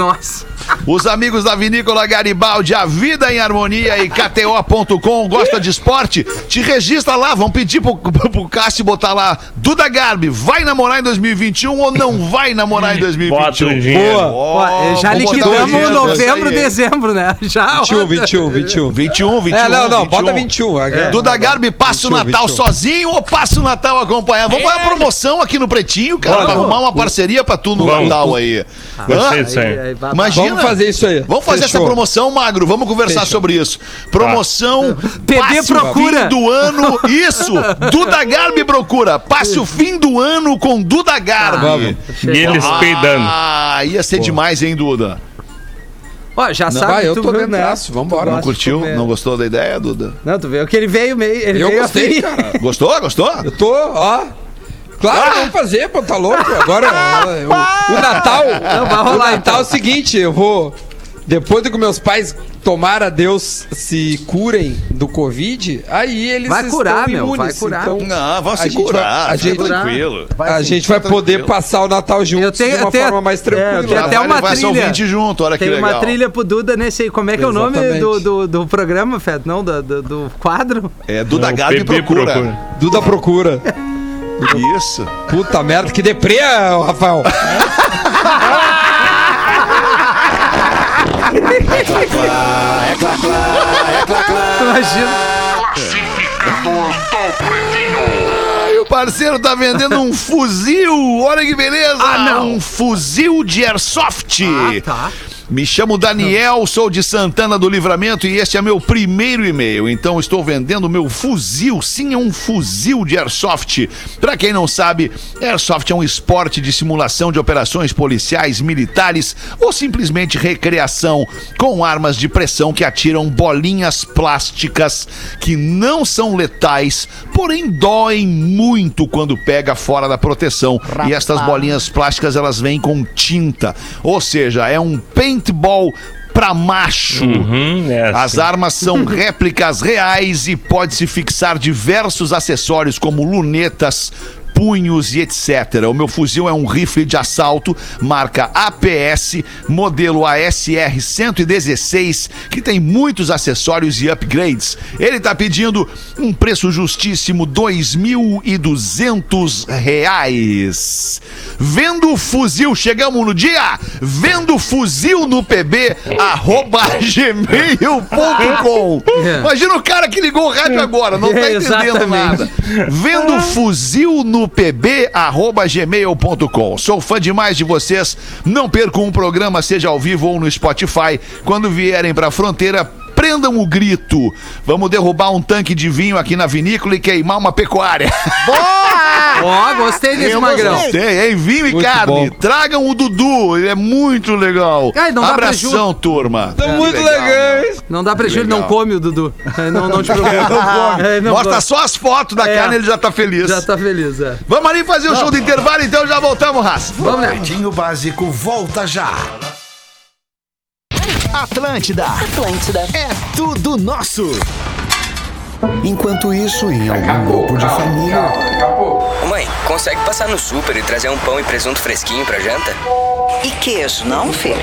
[SPEAKER 4] Os amigos da Vinícola Garibaldi, a vida em harmonia e KTO.com. Gosta de esporte? Te registra lá. Vão pedir pro, pro Cássio botar lá. Duda Garbi, vai namorar em 2021 ou não vai namorar em 2021?
[SPEAKER 6] Bota o dinheiro.
[SPEAKER 3] Ó,
[SPEAKER 4] Ó,
[SPEAKER 3] já liquidamos novembro, dezembro, né? Já.
[SPEAKER 5] 21,
[SPEAKER 3] roda.
[SPEAKER 5] 21, 21.
[SPEAKER 4] 21, 21.
[SPEAKER 5] É, não, não, bota 21. É.
[SPEAKER 4] Duda Garbi, passa o
[SPEAKER 5] 21,
[SPEAKER 4] Natal
[SPEAKER 5] 21.
[SPEAKER 4] sozinho ou passa o Natal acompanhado? Vamos fazer uma promoção aqui no Pretinho, cara,
[SPEAKER 6] Vamos.
[SPEAKER 4] pra arrumar uma parceria pra tu no
[SPEAKER 6] Vamos.
[SPEAKER 4] Natal aí.
[SPEAKER 6] Gostei
[SPEAKER 4] Hã?
[SPEAKER 6] disso aí.
[SPEAKER 4] Imagina.
[SPEAKER 5] Vamos fazer isso aí.
[SPEAKER 4] Vamos fazer essa
[SPEAKER 5] Fechou.
[SPEAKER 4] promoção, Magro. Vamos conversar
[SPEAKER 5] Fechou.
[SPEAKER 4] sobre isso. Promoção. Passe o
[SPEAKER 3] procura.
[SPEAKER 4] fim do ano. Isso. Duda Garbi procura. Passe o fim do ano com Duda Garbi.
[SPEAKER 5] Vamos.
[SPEAKER 6] E eles peidando.
[SPEAKER 4] Ah, ia ser demais, hein, Duda?
[SPEAKER 3] Ó, já
[SPEAKER 5] Não,
[SPEAKER 3] sabe
[SPEAKER 5] vai, eu
[SPEAKER 3] tu
[SPEAKER 5] tô
[SPEAKER 3] viu,
[SPEAKER 5] dentro vambora.
[SPEAKER 3] Tu
[SPEAKER 4] Não curtiu? Não gostou da ideia, Duda?
[SPEAKER 3] Não, tu viu que ele veio meio. Ele
[SPEAKER 5] Eu
[SPEAKER 3] veio
[SPEAKER 5] gostei,
[SPEAKER 3] assim.
[SPEAKER 5] cara.
[SPEAKER 4] Gostou? Gostou?
[SPEAKER 5] Eu tô, ó. Claro, vamos fazer, pô, tá louco? Agora, eu- o Natal.
[SPEAKER 3] Não, vai rolar,
[SPEAKER 5] o Natal
[SPEAKER 3] então.
[SPEAKER 5] é o seguinte, eu vou. Depois de que meus pais, tomara Deus, se curem do Covid, aí eles
[SPEAKER 3] Vai curar, meu,
[SPEAKER 5] imunes.
[SPEAKER 3] vai curar.
[SPEAKER 5] Então,
[SPEAKER 4] Não,
[SPEAKER 5] A
[SPEAKER 4] se
[SPEAKER 5] gente vai-
[SPEAKER 4] curar.
[SPEAKER 5] a gente-
[SPEAKER 4] tranquilo.
[SPEAKER 5] a gente vai poder passar o Natal juntos
[SPEAKER 3] Eu tenho-
[SPEAKER 5] de uma
[SPEAKER 3] tenho-
[SPEAKER 5] forma mais
[SPEAKER 3] é, eu
[SPEAKER 5] tranquila.
[SPEAKER 3] tenho
[SPEAKER 4] Já
[SPEAKER 3] até
[SPEAKER 4] vai
[SPEAKER 3] uma
[SPEAKER 4] essa
[SPEAKER 3] trilha.
[SPEAKER 4] ouvinte junto, olha que
[SPEAKER 3] Tem
[SPEAKER 4] legal.
[SPEAKER 3] uma trilha pro Duda nesse aí. Como é que é o nome
[SPEAKER 5] Exatamente.
[SPEAKER 3] do, do, do programa, Fed? Não, do, do, do quadro?
[SPEAKER 4] É, Duda
[SPEAKER 6] Não,
[SPEAKER 4] Garbi
[SPEAKER 6] PB
[SPEAKER 4] procura.
[SPEAKER 5] Duda procura.
[SPEAKER 4] Isso.
[SPEAKER 5] Puta merda, que deprê, Rafael.
[SPEAKER 3] Imagina.
[SPEAKER 4] E o parceiro tá vendendo um fuzil. Olha que beleza.
[SPEAKER 3] Ah, não.
[SPEAKER 4] Um fuzil de airsoft.
[SPEAKER 3] Ah, tá.
[SPEAKER 4] Me chamo Daniel, sou de Santana do Livramento e este é meu primeiro e-mail. Então estou vendendo meu fuzil. Sim, é um fuzil de airsoft. Pra quem não sabe, airsoft é um esporte de simulação de operações policiais, militares ou simplesmente recreação com armas de pressão que atiram bolinhas plásticas que não são letais, porém doem muito quando pega fora da proteção. E estas bolinhas plásticas elas vêm com tinta, ou seja, é um paintball pra macho.
[SPEAKER 6] Uhum, é assim.
[SPEAKER 4] As armas são réplicas reais e pode-se fixar diversos acessórios como lunetas, punhos e etc. O meu fuzil é um rifle de assalto, marca APS, modelo ASR 116, que tem muitos acessórios e upgrades. Ele tá pedindo um preço justíssimo, 2.200 reais. Vendo fuzil, chegamos no dia? Vendo fuzil no PB, arroba gmail.com.
[SPEAKER 3] É.
[SPEAKER 4] Imagina o cara que ligou o rádio agora, não tá
[SPEAKER 3] É,
[SPEAKER 4] entendendo nada. Vendo fuzil no pb arroba gmail.com. Sou fã demais de vocês. Não percam um programa, seja ao vivo ou no Spotify. Quando vierem pra fronteira, prendam o grito. Vamos derrubar um tanque de vinho aqui na vinícola e queimar uma pecuária.
[SPEAKER 3] Ó, gostei desse
[SPEAKER 7] Eu
[SPEAKER 3] magrão.
[SPEAKER 7] gostei.
[SPEAKER 4] Hein? Vinho e
[SPEAKER 5] Muito
[SPEAKER 4] carne.
[SPEAKER 5] bom.
[SPEAKER 4] Tragam o Dudu, ele é muito legal.
[SPEAKER 3] Ai, não dá
[SPEAKER 4] Abração, turma.
[SPEAKER 5] Tão
[SPEAKER 4] Que
[SPEAKER 5] muito
[SPEAKER 4] legal,
[SPEAKER 5] legais.
[SPEAKER 3] Não dá prejuízo, ele não come o Dudu. Não, não te preocupa. É, não
[SPEAKER 4] Mostra
[SPEAKER 3] come.
[SPEAKER 4] só as fotos da
[SPEAKER 3] É.
[SPEAKER 4] carne, ele já tá feliz.
[SPEAKER 3] Já tá feliz, é.
[SPEAKER 4] Vamos ali fazer o show do intervalo, então já voltamos, Raça.
[SPEAKER 3] Vamos nessa.
[SPEAKER 2] Pretinho Básico volta já. Atlântida.
[SPEAKER 8] Atlântida.
[SPEAKER 2] É tudo nosso. Enquanto isso, em algum grupo de família,
[SPEAKER 9] Ô mãe, consegue passar no super e trazer um pão e presunto fresquinho pra janta?
[SPEAKER 8] E queijo, não, filho?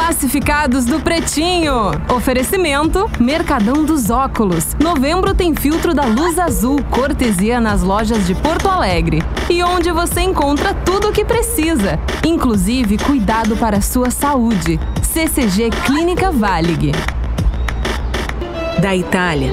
[SPEAKER 10] Classificados do Pretinho. Oferecimento Mercadão dos Óculos. Novembro tem filtro da luz azul, cortesia nas lojas de Porto Alegre. E onde você encontra tudo o que precisa, inclusive cuidado para a sua saúde. CCG Clínica Valig.
[SPEAKER 11] Da Itália,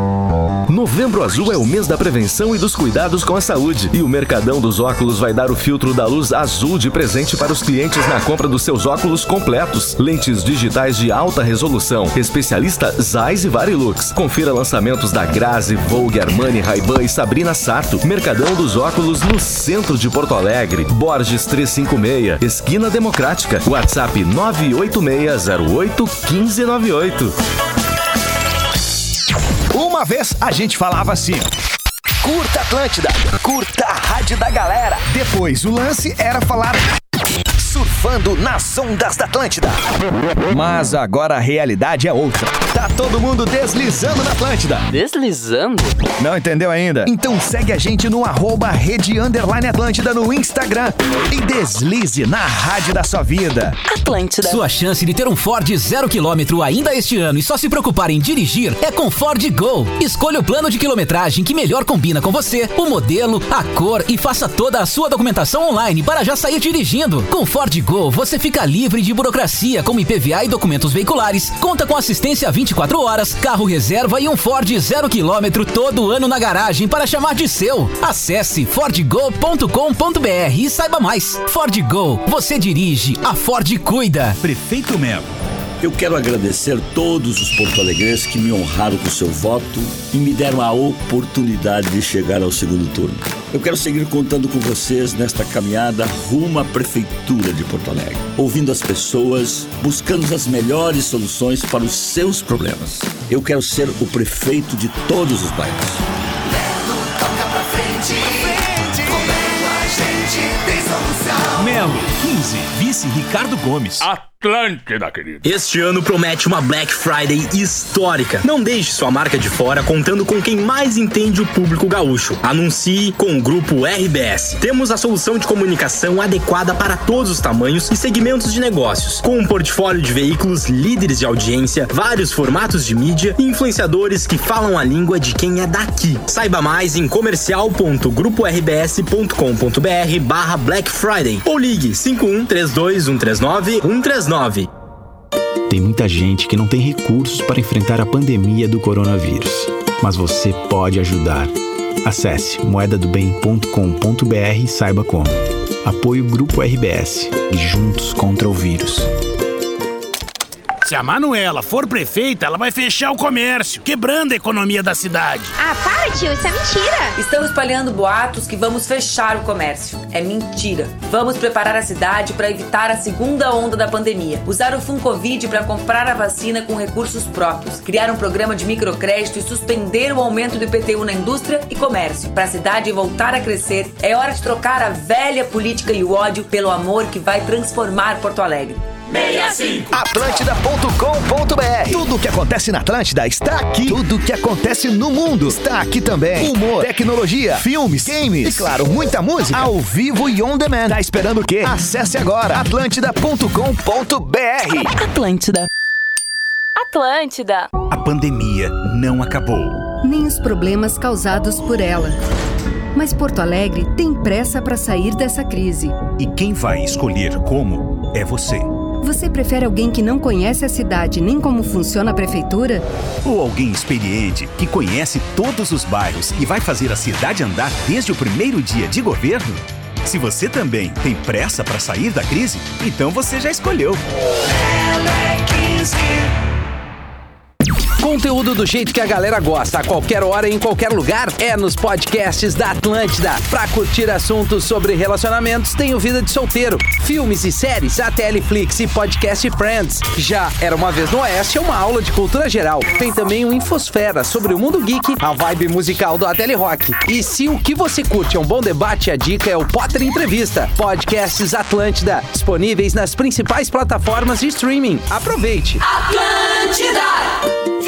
[SPEAKER 12] Novembro Azul é o mês da prevenção e dos cuidados com a saúde. E o Mercadão dos Óculos vai dar o filtro da luz azul de presente para os clientes na compra dos seus óculos completos. Lentes digitais de alta resolução. Especialista Zeiss e Varilux. Confira lançamentos da Grazi, Vogue, Armani, Ray-Ban e Sabrina Sato. Mercadão dos Óculos no centro de Porto Alegre. Borges 356, esquina Democrática. WhatsApp 98608 1598.
[SPEAKER 2] Uma vez a gente falava assim.
[SPEAKER 13] Curta Atlântida, curta a rádio da galera.
[SPEAKER 2] Depois o lance era falar.
[SPEAKER 13] Surfando nas ondas da Atlântida.
[SPEAKER 2] Mas agora a realidade é outra. Tá todo mundo deslizando na Atlântida.
[SPEAKER 14] Deslizando?
[SPEAKER 2] Não entendeu ainda? Então segue a gente no arroba rede underline Atlântida no Instagram e deslize na rádio da sua vida.
[SPEAKER 14] Atlântida.
[SPEAKER 15] Sua chance de ter um Ford zero quilômetro ainda este ano e só se preocupar em dirigir é com Ford Go. Escolha o plano de quilometragem que melhor combina com você, o modelo, a cor e faça toda a sua documentação online para já sair dirigindo. Com Ford Go, você fica livre de burocracia como IPVA e documentos veiculares, conta com assistência 24 horas, carro reserva e um Ford zero quilômetro todo ano na garagem para chamar de seu. Acesse fordgo.com.br e saiba mais. Ford Go, você dirige, a Ford cuida.
[SPEAKER 16] Prefeito Melo. Eu quero agradecer todos os porto-alegrenses que me honraram com seu voto e me deram a oportunidade de chegar ao segundo turno. Eu quero seguir contando com vocês nesta caminhada rumo à Prefeitura de Porto Alegre, ouvindo as pessoas, buscando as melhores soluções para os seus problemas. Eu quero ser o prefeito de todos os bairros.
[SPEAKER 17] Melo, 15, vice Ricardo Gomes.
[SPEAKER 18] Atlântida, querido.
[SPEAKER 19] Este ano promete uma Black Friday histórica. Não deixe sua marca de fora contando com quem mais entende o público gaúcho. Anuncie com o grupo RBS. Temos a solução de comunicação adequada para todos os tamanhos e segmentos de negócios, com um portfólio de veículos líderes de audiência, vários formatos de mídia e influenciadores que falam a língua de quem é daqui. Saiba mais em comercial.gruporbs.com.br barra Black Friday ou ligue 51 32 139 139.
[SPEAKER 20] Tem muita gente que não tem recursos para enfrentar a pandemia do coronavírus, mas você pode ajudar. Acesse moedadobem.com.br e saiba como. Apoio Grupo RBS e juntos contra o vírus.
[SPEAKER 17] Se a Manuela for prefeita, ela vai fechar o comércio, quebrando a economia da cidade.
[SPEAKER 21] Ah, para, tio, isso é mentira.
[SPEAKER 22] Estão espalhando boatos que vamos fechar o comércio. É mentira. Vamos preparar a cidade para evitar a segunda onda da pandemia. Usar o Funcovid para comprar a vacina com recursos próprios. Criar um programa de microcrédito e suspender o aumento do IPTU na indústria e comércio. Para a cidade voltar a crescer, é hora de trocar a velha política e o ódio pelo amor que vai transformar Porto Alegre.
[SPEAKER 13] 65 Atlântida.com.br
[SPEAKER 2] Tudo o que acontece na Atlântida está aqui. Tudo o que acontece no mundo está aqui também. Humor, tecnologia, filmes, games e, claro, muita música ao vivo e on demand. Tá esperando o quê? Acesse agora atlântida.com.br.
[SPEAKER 10] Atlântida. Atlântida.
[SPEAKER 17] A pandemia não acabou.
[SPEAKER 23] Nem os problemas causados por ela. Mas Porto Alegre tem pressa para sair dessa crise.
[SPEAKER 17] E quem vai escolher como é você.
[SPEAKER 23] Você prefere alguém que não conhece a cidade nem como funciona a prefeitura?
[SPEAKER 17] Ou alguém experiente que conhece todos os bairros e vai fazer a cidade andar desde o primeiro dia de governo? Se você também tem pressa para sair da crise, então você já escolheu.
[SPEAKER 24] Conteúdo do jeito que a galera gosta, a qualquer hora e em qualquer lugar, é nos podcasts da Atlântida. Pra curtir assuntos sobre relacionamentos, tem o Vida de Solteiro, filmes e séries, a Teleflix e podcast Friends. Já Era Uma Vez no Oeste é uma aula de cultura geral. Tem também o Infosfera sobre o mundo geek, a vibe musical do Ateli Rock. E se o que você curte é um bom debate, a dica é o Potter Entrevista. Podcasts Atlântida, disponíveis nas principais plataformas de streaming. Aproveite!
[SPEAKER 21] Atlântida!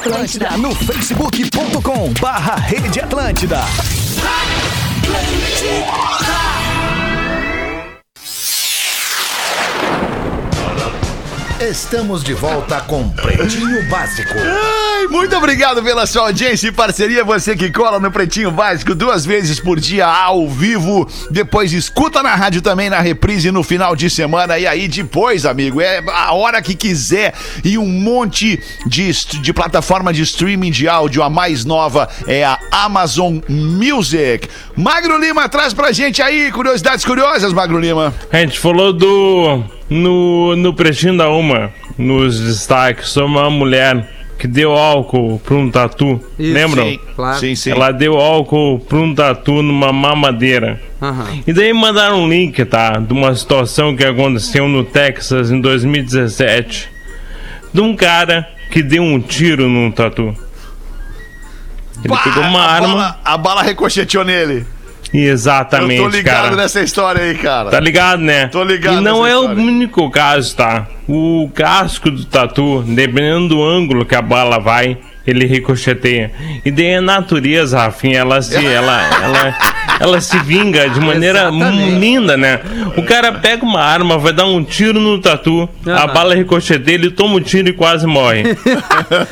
[SPEAKER 2] Atlântida no facebook.com barra Rede Atlântida.
[SPEAKER 25] Estamos de volta com Pretinho Básico.
[SPEAKER 4] Muito obrigado pela sua audiência e parceria. Você que cola no Pretinho Básico duas vezes por dia ao vivo. Depois escuta na rádio também, na reprise no final de semana. E aí depois, amigo, é a hora que quiser. E um monte de, de plataforma de streaming de áudio. A mais nova é a Amazon Music. Magro Lima, traz pra gente aí curiosidades curiosas, Magro Lima.
[SPEAKER 26] A gente falou do. No, no Pretinho da Uma, nos destaques, sobre uma mulher que deu álcool pra um tatu.
[SPEAKER 3] Isso,
[SPEAKER 26] Lembram?
[SPEAKER 3] sim, claro.
[SPEAKER 4] Sim, sim.
[SPEAKER 26] Ela deu álcool pra um tatu numa mamadeira.
[SPEAKER 3] Aham.
[SPEAKER 26] E daí mandaram um link, tá? De uma situação que aconteceu no Texas em 2017. De um cara que deu um tiro num tatu. Ele
[SPEAKER 4] Pá,
[SPEAKER 26] pegou uma
[SPEAKER 4] a
[SPEAKER 26] arma.
[SPEAKER 4] Bala, a bala ricocheteou nele.
[SPEAKER 26] Exatamente,
[SPEAKER 4] Eu tô ligado
[SPEAKER 26] cara.
[SPEAKER 4] nessa história aí, cara.
[SPEAKER 26] Tá ligado, né?
[SPEAKER 4] Tô ligado
[SPEAKER 26] E não
[SPEAKER 4] nessa
[SPEAKER 26] é o
[SPEAKER 4] história.
[SPEAKER 26] único caso, tá? O casco do tatu, dependendo do ângulo que a bala vai, ele ricocheteia. E daí a natureza, Rafinha, ela se, ela, ela, ela se vinga de maneira linda, né? O cara pega uma arma, vai dar um tiro no tatu, a bala ricocheteia, ele toma um tiro e quase morre.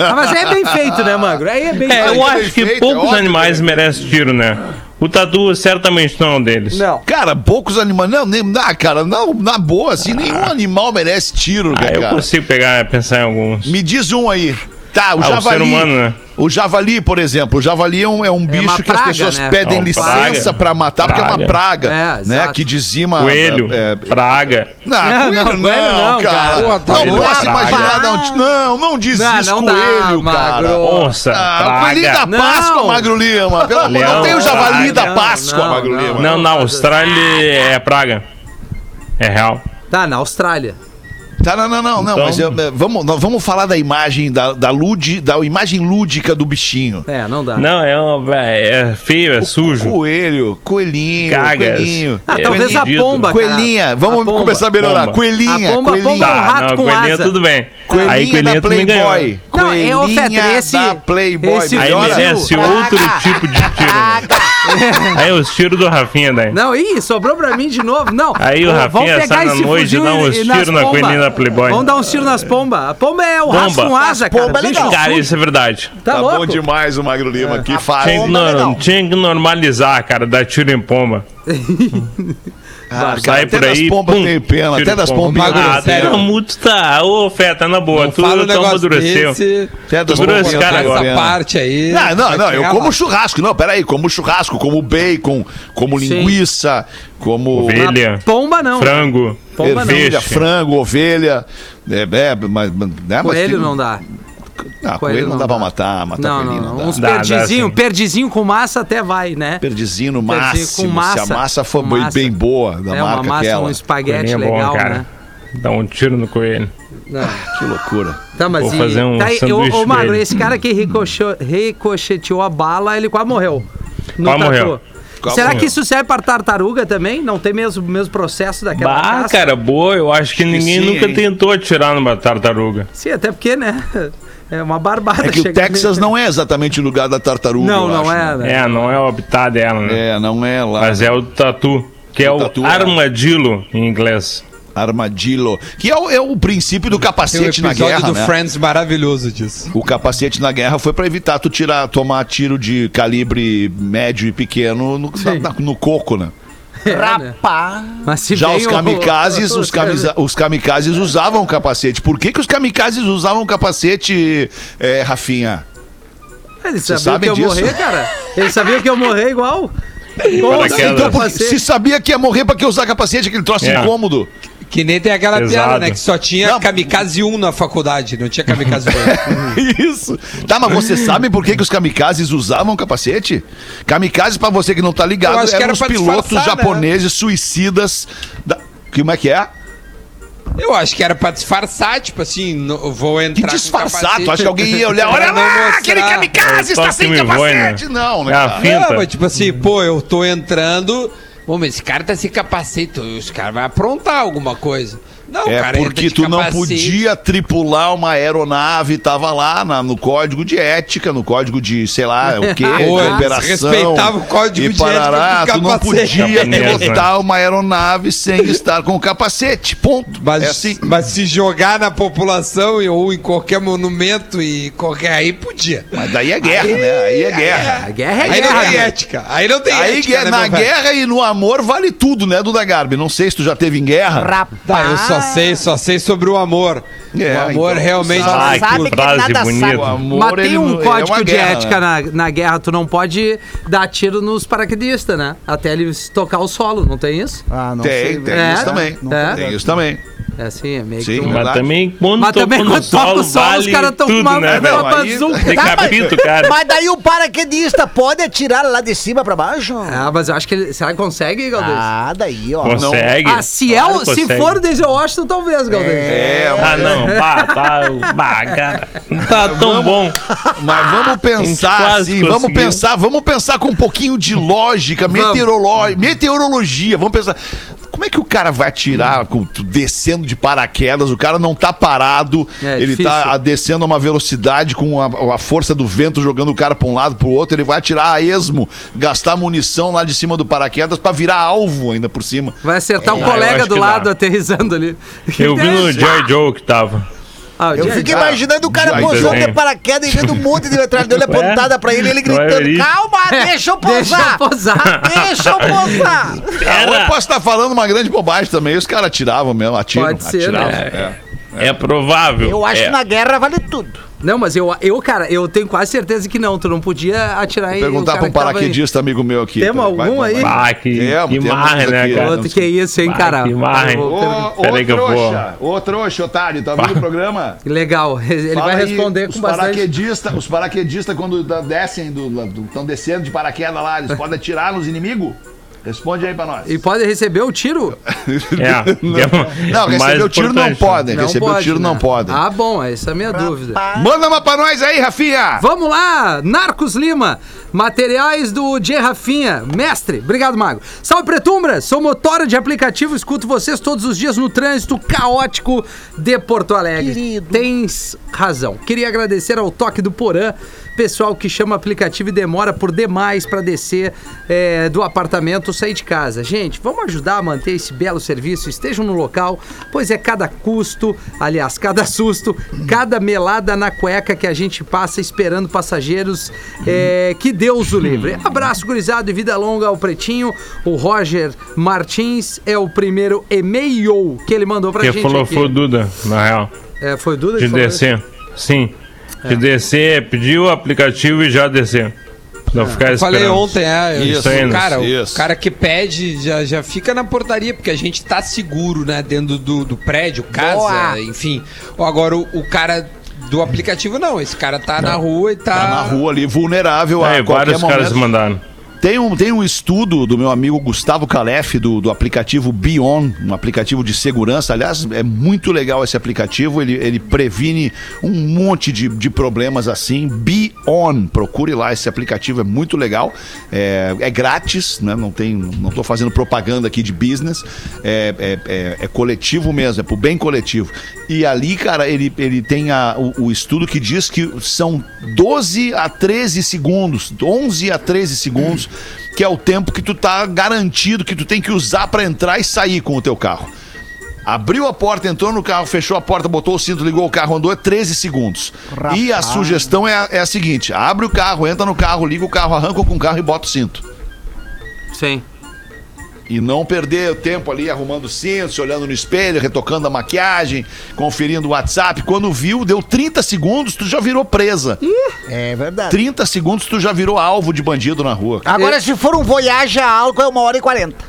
[SPEAKER 3] Ah, mas aí é bem feito, né, Magro? Aí é bem
[SPEAKER 26] É,
[SPEAKER 3] feito.
[SPEAKER 26] eu acho que poucos animais merecem tiro, né? O tatu certamente não é um deles.
[SPEAKER 3] Não.
[SPEAKER 4] Cara, poucos animais. Não, nem, ah, cara, não, na boa, assim, nenhum animal merece tiro,
[SPEAKER 26] Ah, eu
[SPEAKER 4] cara.
[SPEAKER 26] consigo pegar, pensar em alguns.
[SPEAKER 4] Me diz um aí. Tá, o
[SPEAKER 26] Ah, o
[SPEAKER 4] javali.
[SPEAKER 26] ser humano, né?
[SPEAKER 4] O javali, por exemplo. O javali é um, é um bicho
[SPEAKER 3] uma
[SPEAKER 4] que
[SPEAKER 3] praga,
[SPEAKER 4] as pessoas
[SPEAKER 3] né?
[SPEAKER 4] pedem
[SPEAKER 26] É
[SPEAKER 4] licença
[SPEAKER 26] praga.
[SPEAKER 4] pra matar, porque é uma praga,
[SPEAKER 3] É,
[SPEAKER 4] né? Que dizima.
[SPEAKER 26] Coelho,
[SPEAKER 4] é, é,
[SPEAKER 26] praga.
[SPEAKER 4] Não,
[SPEAKER 3] Não,
[SPEAKER 4] coelho
[SPEAKER 3] não,
[SPEAKER 4] não,
[SPEAKER 3] coelho não,
[SPEAKER 4] cara.
[SPEAKER 3] cara.
[SPEAKER 26] Pô, tá
[SPEAKER 4] não
[SPEAKER 26] bom.
[SPEAKER 4] posso
[SPEAKER 26] Praga.
[SPEAKER 4] imaginar. Não, não, não diz
[SPEAKER 3] Não,
[SPEAKER 4] isso,
[SPEAKER 3] não dá,
[SPEAKER 4] coelho, cara.
[SPEAKER 3] Magro.
[SPEAKER 26] Onça,
[SPEAKER 4] Ah, o
[SPEAKER 26] praga.
[SPEAKER 4] coelhinho da
[SPEAKER 3] Não.
[SPEAKER 4] Páscoa, Magro Lima. Pelo amor, não tem o javali
[SPEAKER 26] praga.
[SPEAKER 4] da Páscoa,
[SPEAKER 3] Não,
[SPEAKER 4] Magro
[SPEAKER 3] não,
[SPEAKER 4] Lima.
[SPEAKER 26] Não, na Austrália é praga. É real.
[SPEAKER 3] Tá, na Austrália.
[SPEAKER 4] Tá, não, não, não, não,
[SPEAKER 26] Então-
[SPEAKER 4] mas eu- é, vamos, nós vamos falar da imagem, da, da, lud, da imagem lúdica do bichinho.
[SPEAKER 3] É, não dá.
[SPEAKER 26] Não, é, um, é feio, é sujo.
[SPEAKER 4] Coelho, coelhinho,
[SPEAKER 26] Cagas.
[SPEAKER 4] coelhinho.
[SPEAKER 3] Ah,
[SPEAKER 26] É
[SPEAKER 3] talvez a pomba, cara.
[SPEAKER 4] Coelhinha, vamos
[SPEAKER 3] A pomba.
[SPEAKER 4] começar a melhorar.
[SPEAKER 26] Pomba.
[SPEAKER 4] Coelhinha,
[SPEAKER 3] A pomba-
[SPEAKER 4] coelhinha.
[SPEAKER 3] pomba é um rato
[SPEAKER 26] não,
[SPEAKER 3] com
[SPEAKER 26] coelhinha
[SPEAKER 3] asa.
[SPEAKER 26] tudo bem.
[SPEAKER 4] Coelhinha
[SPEAKER 26] Aí coelhinha
[SPEAKER 4] da
[SPEAKER 26] ganhou.
[SPEAKER 4] Playboy.
[SPEAKER 3] Não, é, ô,
[SPEAKER 4] Coelhinha
[SPEAKER 3] Fetter, esse-
[SPEAKER 4] da Playboy.
[SPEAKER 3] esse
[SPEAKER 26] Aí merece outro tipo de tiro. né? Aí os tiros do Rafinha daí.
[SPEAKER 3] Não, ih, sobrou pra mim de novo. Não.
[SPEAKER 26] Aí o Rafinha
[SPEAKER 3] vamos pegar
[SPEAKER 26] sai na noite e dá uns tiros na coelhinha da Playboy.
[SPEAKER 3] Vamos dar uns tiros nas pombas. A pomba é o raço
[SPEAKER 26] Pomba.
[SPEAKER 3] com asa, cara.
[SPEAKER 4] pomba é legal.
[SPEAKER 26] Cara, isso é verdade.
[SPEAKER 3] Tá,
[SPEAKER 4] Tá bom demais o Magro Lima, faz.
[SPEAKER 26] Tinha que, nor- tinha que normalizar, cara, dar tiro em pomba.
[SPEAKER 4] Ah,
[SPEAKER 26] Sai
[SPEAKER 4] até
[SPEAKER 26] por
[SPEAKER 4] das
[SPEAKER 26] aí,
[SPEAKER 4] pombas
[SPEAKER 26] pum,
[SPEAKER 4] tem pena,
[SPEAKER 26] tiro
[SPEAKER 4] até das
[SPEAKER 26] pomba.
[SPEAKER 4] pombinhas.
[SPEAKER 26] Ah, tá muito tá. Ô, Feta, na boa,
[SPEAKER 5] Não
[SPEAKER 26] tu
[SPEAKER 5] fala
[SPEAKER 26] tão
[SPEAKER 5] negócio
[SPEAKER 26] amadureceu.
[SPEAKER 4] Até das pombas
[SPEAKER 26] cara agora.
[SPEAKER 4] pena.
[SPEAKER 5] Essa parte aí.
[SPEAKER 4] Não, não, não, eu como
[SPEAKER 5] lá.
[SPEAKER 4] churrasco. Não, peraí, como churrasco, como bacon, como
[SPEAKER 3] Sim.
[SPEAKER 4] linguiça, como
[SPEAKER 26] Ovelha,
[SPEAKER 3] Pomba não.
[SPEAKER 26] frango,
[SPEAKER 3] Pomba não.
[SPEAKER 4] ervilha,
[SPEAKER 26] peixe.
[SPEAKER 4] frango, ovelha. É, é, mas, né, mas
[SPEAKER 3] Coelho
[SPEAKER 4] tem-
[SPEAKER 3] não dá.
[SPEAKER 4] Ah, coelho,
[SPEAKER 3] coelho
[SPEAKER 4] não dá
[SPEAKER 3] dá.
[SPEAKER 4] pra matar, matar
[SPEAKER 3] Não,
[SPEAKER 4] coelhinho
[SPEAKER 3] não,
[SPEAKER 4] não,
[SPEAKER 3] não.
[SPEAKER 4] dá.
[SPEAKER 3] Uns
[SPEAKER 26] Dá, dá,
[SPEAKER 3] perdizinho,
[SPEAKER 26] sim.
[SPEAKER 3] perdizinho com massa até vai, né?
[SPEAKER 4] Perdizinho no
[SPEAKER 3] Perdizinho
[SPEAKER 4] máximo,
[SPEAKER 3] com massa.
[SPEAKER 4] se a massa for
[SPEAKER 3] massa.
[SPEAKER 4] bem boa, da
[SPEAKER 3] é uma
[SPEAKER 4] marca
[SPEAKER 3] massa,
[SPEAKER 4] aquela.
[SPEAKER 3] um espaguete
[SPEAKER 26] Coelhinho é bom,
[SPEAKER 3] legal,
[SPEAKER 26] cara.
[SPEAKER 3] né?
[SPEAKER 26] Dá um tiro no coelho.
[SPEAKER 3] Não.
[SPEAKER 4] Que loucura.
[SPEAKER 3] Tá, mas
[SPEAKER 26] Vou
[SPEAKER 3] e-
[SPEAKER 26] fazer um
[SPEAKER 3] tá aí,
[SPEAKER 26] sanduíche
[SPEAKER 3] ô, Magro, esse cara que ricoche- ricocheteou a bala, ele quase morreu. No
[SPEAKER 26] Quase morreu.
[SPEAKER 4] Quase
[SPEAKER 3] Será
[SPEAKER 4] morreu.
[SPEAKER 3] que isso serve para tartaruga também? Não tem mesmo o mesmo processo daquela
[SPEAKER 26] Bah,
[SPEAKER 3] casca?
[SPEAKER 26] cara, boa. Eu acho que ninguém
[SPEAKER 4] sim,
[SPEAKER 26] nunca
[SPEAKER 4] hein?
[SPEAKER 26] tentou atirar numa tartaruga.
[SPEAKER 3] Sim, até porque, né? É uma barbada.
[SPEAKER 4] É que o Texas não é exatamente o lugar da tartaruga.
[SPEAKER 3] Não,
[SPEAKER 4] eu
[SPEAKER 3] não
[SPEAKER 4] acho,
[SPEAKER 3] é,
[SPEAKER 4] né?
[SPEAKER 26] É, não é o habitat dela, né?
[SPEAKER 4] É, não é lá.
[SPEAKER 26] Mas é o tatu, que é
[SPEAKER 4] O
[SPEAKER 26] o
[SPEAKER 4] tatu, é.
[SPEAKER 26] armadillo em inglês.
[SPEAKER 4] Armadillo. Que é o, é o princípio do
[SPEAKER 5] um
[SPEAKER 4] capacete na guerra,
[SPEAKER 5] do
[SPEAKER 4] né?
[SPEAKER 5] Friends maravilhoso disso.
[SPEAKER 4] O capacete na guerra foi pra evitar tu tirar, tomar tiro de calibre médio e pequeno no, na- na- no coco, né?
[SPEAKER 3] Rapaz. Mas se
[SPEAKER 4] Já os
[SPEAKER 3] o-
[SPEAKER 4] kamikazes, os, camisa- os kamikazes usavam capacete. Por que, que os kamikazes usavam capacete, é, Rafinha?
[SPEAKER 3] Eles
[SPEAKER 4] Vocês
[SPEAKER 3] sabiam que eu
[SPEAKER 4] disso?
[SPEAKER 3] morrer, cara. Eles sabiam que eu morrer igual. Como
[SPEAKER 4] Então, se sabia que ia morrer pra que usar capacete, aquele troço
[SPEAKER 26] É.
[SPEAKER 4] incômodo.
[SPEAKER 5] Que nem tem aquela
[SPEAKER 26] Pesado.
[SPEAKER 5] piada, né? Que só tinha
[SPEAKER 4] Não.
[SPEAKER 5] Kamikaze 1 na faculdade, não tinha Kamikaze 2.
[SPEAKER 4] Isso. Tá, mas você sabe por que, que os kamikazes usavam capacete? Kamikazes, pra você que não tá ligado,
[SPEAKER 5] acho que
[SPEAKER 4] eram
[SPEAKER 5] era
[SPEAKER 4] os pilotos
[SPEAKER 5] disfarçar, né?
[SPEAKER 4] japoneses suicidas. Da... Como é que é?
[SPEAKER 5] Eu acho que era pra disfarçar, tipo assim, no- vou
[SPEAKER 4] Que
[SPEAKER 5] entrar com
[SPEAKER 4] disfarçado.
[SPEAKER 5] capacete
[SPEAKER 4] Acho que alguém ia olhar. Olha lá, aquele kamikaze
[SPEAKER 26] É
[SPEAKER 4] está sem
[SPEAKER 26] né?
[SPEAKER 4] capacete. Não, né?
[SPEAKER 26] É finta.
[SPEAKER 5] Não, mas tipo assim, pô, eu tô entrando. Bom, mas esse cara tá sem capacete, os caras vão aprontar alguma coisa. Não,
[SPEAKER 4] é
[SPEAKER 5] cara
[SPEAKER 4] porque tu não
[SPEAKER 5] capacete.
[SPEAKER 4] podia tripular uma aeronave, tava lá na- no código de ética, no código de, sei lá, o quê,
[SPEAKER 5] Pô,
[SPEAKER 4] de operação.
[SPEAKER 5] respeitavam o código
[SPEAKER 4] e
[SPEAKER 5] de ética
[SPEAKER 4] parará,
[SPEAKER 5] do
[SPEAKER 4] tu não podia
[SPEAKER 26] Japonês,
[SPEAKER 4] pilotar uma aeronave sem estar com o capacete, ponto.
[SPEAKER 5] Mas,
[SPEAKER 4] é assim.
[SPEAKER 5] mas se jogar na população ou em qualquer monumento e qualquer. Aí podia.
[SPEAKER 4] Mas daí é guerra, né? Aí é guerra.
[SPEAKER 3] A guerra é
[SPEAKER 5] Aí não
[SPEAKER 3] guerra.
[SPEAKER 5] tem
[SPEAKER 3] né?
[SPEAKER 5] ética. Aí não tem
[SPEAKER 4] Aí
[SPEAKER 5] ética. né,
[SPEAKER 4] na guerra e no amor vale tudo, né, Duda Garbi? Não sei se tu já teve em guerra.
[SPEAKER 5] Tá, eu só sei, só sei sobre o amor.
[SPEAKER 4] É,
[SPEAKER 5] o amor
[SPEAKER 4] então,
[SPEAKER 5] realmente.
[SPEAKER 26] Ah, que
[SPEAKER 7] sabe que
[SPEAKER 26] frase
[SPEAKER 7] nada sabe.
[SPEAKER 26] bonita.
[SPEAKER 4] O amor,
[SPEAKER 3] Mas tem
[SPEAKER 4] ele
[SPEAKER 3] um
[SPEAKER 4] é
[SPEAKER 3] código
[SPEAKER 4] uma
[SPEAKER 3] de
[SPEAKER 4] guerra,
[SPEAKER 3] ética
[SPEAKER 4] né?
[SPEAKER 3] na, na guerra, tu não pode dar tiro nos paraquedistas, né? Até eles tocar o solo, não tem isso?
[SPEAKER 7] Ah, não
[SPEAKER 4] Tem,
[SPEAKER 7] sei.
[SPEAKER 4] tem
[SPEAKER 3] É,
[SPEAKER 4] isso também.
[SPEAKER 3] é.
[SPEAKER 4] Tem isso também.
[SPEAKER 3] É assim, é meio
[SPEAKER 4] Sim,
[SPEAKER 3] que
[SPEAKER 4] mas
[SPEAKER 26] também, quando
[SPEAKER 3] Mas também quando toca
[SPEAKER 26] solo,
[SPEAKER 3] o solo, os
[SPEAKER 26] vale
[SPEAKER 3] caras tão com uma,
[SPEAKER 26] né,
[SPEAKER 3] bazooka.
[SPEAKER 26] Decapita o cara.
[SPEAKER 7] Mas daí o paraquedista pode atirar lá de cima pra baixo?
[SPEAKER 3] Ah, mas eu acho que ele... Será que consegue, Galdês?
[SPEAKER 7] Ah, daí, ó.
[SPEAKER 26] Consegue.
[SPEAKER 3] Ah, se, é,
[SPEAKER 26] Claro
[SPEAKER 3] se for o Denzel Washington, talvez, Galdês.
[SPEAKER 4] É,
[SPEAKER 26] Ah, não, pá, tá, pá, cara. Não tá tão bom.
[SPEAKER 4] Mas vamos pensar assim, vamos
[SPEAKER 26] conseguiu.
[SPEAKER 4] pensar, vamos pensar com um pouquinho de lógica,
[SPEAKER 3] Vamos.
[SPEAKER 4] meteorolo- meteorologia. Vamos pensar. Como é que o cara vai atirar com- descendo de paraquedas? O cara não tá parado,
[SPEAKER 3] É,
[SPEAKER 4] ele
[SPEAKER 3] difícil.
[SPEAKER 4] tá descendo a uma velocidade com a, a força do vento jogando o cara pra um lado pro outro. Ele vai atirar a esmo, gastar munição lá de cima do paraquedas pra virar alvo ainda por cima.
[SPEAKER 3] Vai acertar um
[SPEAKER 26] Ah, eu
[SPEAKER 3] colega do lado
[SPEAKER 26] dá.
[SPEAKER 3] aterrissando ali.
[SPEAKER 26] Eu vi no Joy Joe que tava.
[SPEAKER 3] Ah,
[SPEAKER 7] Eu fico imaginando o cara pousando de paraquedas e vendo um monte de metralhadora
[SPEAKER 26] Ué?
[SPEAKER 7] apontada pra ele, ele
[SPEAKER 26] é
[SPEAKER 7] gritando. Calma, deixa eu
[SPEAKER 3] Deixa eu
[SPEAKER 7] pousar!
[SPEAKER 3] posar.
[SPEAKER 7] Deixa eu pousar!
[SPEAKER 4] Ah, eu posso estar falando uma grande bobagem também. Os caras atiravam mesmo, atiram.
[SPEAKER 3] Pode ser,
[SPEAKER 4] atiravam,
[SPEAKER 3] né?
[SPEAKER 4] é.
[SPEAKER 26] É provável.
[SPEAKER 7] Eu acho
[SPEAKER 26] é.
[SPEAKER 7] que na guerra vale tudo.
[SPEAKER 3] Não, mas eu, eu, cara, eu tenho quase certeza que não. Tu não podia atirar em.
[SPEAKER 4] Perguntar
[SPEAKER 3] o
[SPEAKER 4] pra um
[SPEAKER 3] que
[SPEAKER 4] paraquedista amigo meu aqui.
[SPEAKER 3] Temos algum
[SPEAKER 4] vai,
[SPEAKER 3] aí?
[SPEAKER 4] vai.
[SPEAKER 26] Ah, que,
[SPEAKER 4] Temos,
[SPEAKER 26] que
[SPEAKER 4] aqui,
[SPEAKER 26] né, cara?
[SPEAKER 3] Outro que é isso, hein, cara?
[SPEAKER 26] que
[SPEAKER 4] Ô, ô,
[SPEAKER 26] Peraí que eu vou.
[SPEAKER 4] trouxa, ô trouxa, otário, tá vendo o programa?
[SPEAKER 3] Legal, ele
[SPEAKER 4] Fala
[SPEAKER 3] vai
[SPEAKER 4] aí,
[SPEAKER 3] responder com
[SPEAKER 4] os
[SPEAKER 3] bastante.
[SPEAKER 4] paraquedistas, os paraquedistas quando descem do estão descendo de paraquedas lá, eles podem atirar nos inimigos? Responde aí pra nós.
[SPEAKER 3] E pode receber o tiro?
[SPEAKER 26] É,
[SPEAKER 4] não, não, receber o tiro não podem, receber o
[SPEAKER 3] pode,
[SPEAKER 4] tiro não
[SPEAKER 3] né?
[SPEAKER 4] podem.
[SPEAKER 3] Ah, bom, essa é a minha dúvida.
[SPEAKER 4] Manda uma pra nós aí, Rafinha!
[SPEAKER 3] Vamos lá, Narcos Lima, materiais do J. Rafinha, mestre, obrigado, Mago. Salve, Pretumbra, sou motora de aplicativo, escuto vocês todos os dias no trânsito caótico de Porto Alegre.
[SPEAKER 7] Querido.
[SPEAKER 3] Tens razão. Queria agradecer ao toque do Porã, pessoal que chama aplicativo e demora por demais pra descer é, do apartamento ou sair de casa. Gente, vamos ajudar a manter esse belo serviço, estejam no local, pois é cada custo, aliás, cada susto, cada melada na cueca que a gente passa esperando passageiros, é, que Deus o livre. Abraço, gurizado, e vida longa ao Pretinho. O Roger Martins é o primeiro e-mail que ele mandou pra
[SPEAKER 26] Quem
[SPEAKER 3] gente
[SPEAKER 26] falou
[SPEAKER 3] aqui.
[SPEAKER 26] foi o Duda, na real.
[SPEAKER 3] É, foi o Duda
[SPEAKER 26] De
[SPEAKER 3] que falou
[SPEAKER 26] descer. Sim.
[SPEAKER 3] É.
[SPEAKER 26] De descer, pedir o aplicativo e já descer. Não ficar
[SPEAKER 5] Eu falei
[SPEAKER 26] esperando.
[SPEAKER 5] ontem, é.
[SPEAKER 26] Isso,
[SPEAKER 5] Isso,
[SPEAKER 26] aí,
[SPEAKER 5] cara,
[SPEAKER 4] isso.
[SPEAKER 5] o cara que pede já, já fica na portaria, porque a gente tá seguro, né? Dentro do, do prédio, casa,
[SPEAKER 7] Boa.
[SPEAKER 5] enfim. Ou agora o, o cara do aplicativo, não. Esse cara tá na rua e tá.
[SPEAKER 4] Tá na rua ali, vulnerável a
[SPEAKER 26] É,
[SPEAKER 4] qualquer
[SPEAKER 26] vários caras mandaram.
[SPEAKER 4] Tem um, tem um estudo do meu amigo Gustavo Calef, do, do aplicativo Bion, um aplicativo de segurança. Aliás, é muito legal esse aplicativo. Ele, ele previne um monte de, de problemas assim. Bion, procure lá esse aplicativo, é muito legal. É, é grátis, né? Não tem, não tô fazendo propaganda aqui de business. É, é, é- é coletivo mesmo, é pro bem coletivo. E ali, cara, ele, ele tem a- o, o estudo que diz que são 12 a 13 segundos, 11 a 13 segundos, que é o tempo que tu tá garantido que tu tem que usar pra entrar e sair com o teu carro. Abriu a porta, entrou no carro, fechou a porta, botou o cinto, ligou o carro, andou é 13 segundos. E a sugestão é a, é a seguinte: abre o carro, entra no carro, liga o carro, arranca com o carro e bota o cinto.
[SPEAKER 3] Sim.
[SPEAKER 4] E não perder o tempo ali arrumando o cinto, se olhando no espelho, retocando a maquiagem, conferindo o WhatsApp. Quando viu, deu 30 segundos, tu já virou presa.
[SPEAKER 7] É verdade.
[SPEAKER 4] 30 segundos, tu já virou alvo de bandido na rua.
[SPEAKER 7] Agora, se for um Voyage a álcool, é uma hora e quarenta.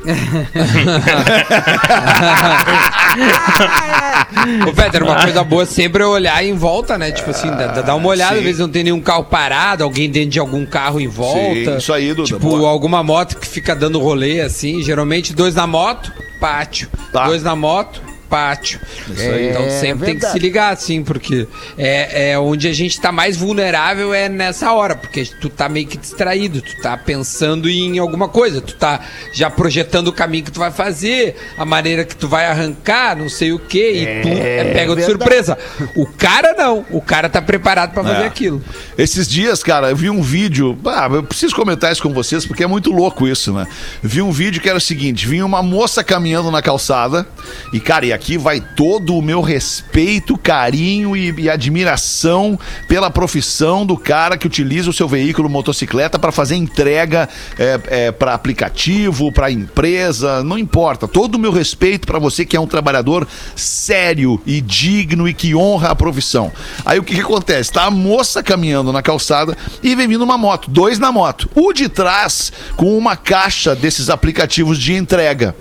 [SPEAKER 5] Ô, Peter, uma coisa boa sempre é olhar em volta, né? Tipo assim, dá, dá uma olhada,
[SPEAKER 4] sim.
[SPEAKER 5] às vezes não tem nenhum carro parado, alguém dentro de algum carro em volta.
[SPEAKER 4] isso aí, Duda,
[SPEAKER 5] Tipo,
[SPEAKER 4] boa.
[SPEAKER 5] alguma moto que fica dando rolê assim. Geralmente dois na moto, pátio.
[SPEAKER 4] Tá.
[SPEAKER 5] Dois na moto, pátio.
[SPEAKER 7] Aí.
[SPEAKER 5] Então
[SPEAKER 7] É
[SPEAKER 5] sempre tem que se ligar, assim, porque é, é onde a gente tá mais vulnerável é nessa hora, porque tu tá meio que distraído, tu tá pensando em alguma coisa, tu tá já projetando o caminho que tu vai fazer, a maneira que tu vai arrancar, não sei o quê, e tu é pega de surpresa. O cara não, o cara tá preparado pra fazer
[SPEAKER 4] É.
[SPEAKER 5] aquilo.
[SPEAKER 4] Esses dias, cara, eu vi um vídeo. Ah, eu preciso comentar isso com vocês porque é muito louco isso, né? Vi um vídeo que era o seguinte: vinha uma moça caminhando na calçada. E, cara, e aqui vai todo o meu respeito, carinho e, e admiração pela profissão do cara que utiliza o seu veículo motocicleta para fazer entrega é, é, para aplicativo, para empresa, não importa. Todo o meu respeito para você que é um trabalhador sério e digno e que honra a profissão. Aí o que, que acontece? Tá a moça caminhando na calçada e vem vindo uma moto, dois na moto. O de trás com uma caixa desses aplicativos de entrega.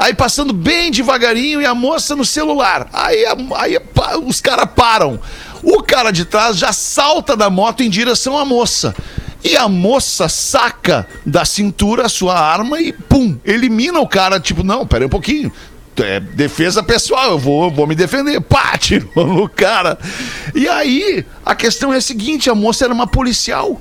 [SPEAKER 4] Aí passando bem devagarinho e a moça no celular. Aí, aí os caras param. O cara de trás já salta da moto em direção à moça. E a moça saca da cintura a sua arma e pum, elimina o cara. Tipo, não, pera um pouquinho. É defesa pessoal, eu vou, vou me defender. Pá, tirou no cara. E aí, a questão é a seguinte: a moça era uma policial.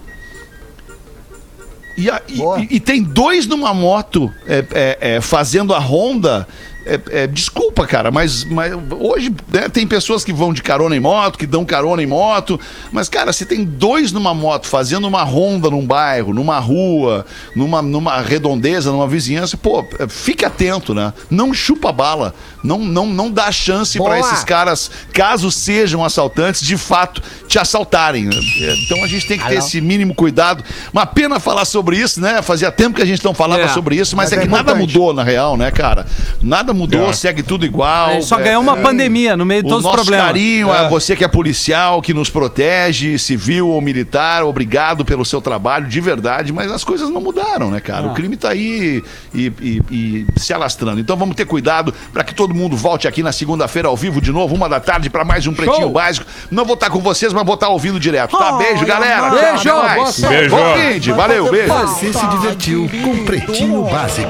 [SPEAKER 4] E, e- e tem dois numa moto é, é, é, fazendo a ronda. É, é, desculpa, cara, mas, mas hoje né, tem pessoas que vão de carona em moto, que dão carona em moto. Mas, cara, se tem dois numa moto fazendo uma ronda num bairro, numa rua, numa, numa redondeza, numa vizinhança, pô, é, fique atento, né? Não chupa bala. Não, não, não dá chance para esses caras, caso sejam assaltantes, de fato te assaltarem. né? É, Então a gente tem que ter
[SPEAKER 7] Alô?
[SPEAKER 4] esse mínimo cuidado. Uma pena falar sobre isso, né? Fazia tempo que a gente não falava
[SPEAKER 3] É,
[SPEAKER 4] sobre isso, mas,
[SPEAKER 3] mas
[SPEAKER 4] é
[SPEAKER 3] é
[SPEAKER 4] que nada mudou na real, né, cara? Nada mudou,
[SPEAKER 3] É.
[SPEAKER 4] segue tudo igual.
[SPEAKER 3] A gente só
[SPEAKER 4] É,
[SPEAKER 3] ganhou uma
[SPEAKER 4] é.
[SPEAKER 3] pandemia no meio de
[SPEAKER 4] O
[SPEAKER 3] todos os
[SPEAKER 4] nosso
[SPEAKER 3] problemas.
[SPEAKER 4] carinho
[SPEAKER 3] É.
[SPEAKER 4] a você que é policial, que nos protege, civil ou militar, obrigado pelo seu trabalho, de verdade, mas as coisas não mudaram, né, cara? O crime tá aí e, e- e se alastrando. Então vamos ter cuidado para que todo mundo volte aqui na segunda-feira ao vivo de novo, uma da tarde, para mais um Pretinho Básico. Não vou estar com vocês, mas vou estar ouvindo direto, tá? Beijo, galera.
[SPEAKER 7] Beijo.
[SPEAKER 4] Bom fim de- valeu, beijo.
[SPEAKER 25] Você se divertiu com Pretinho Básico.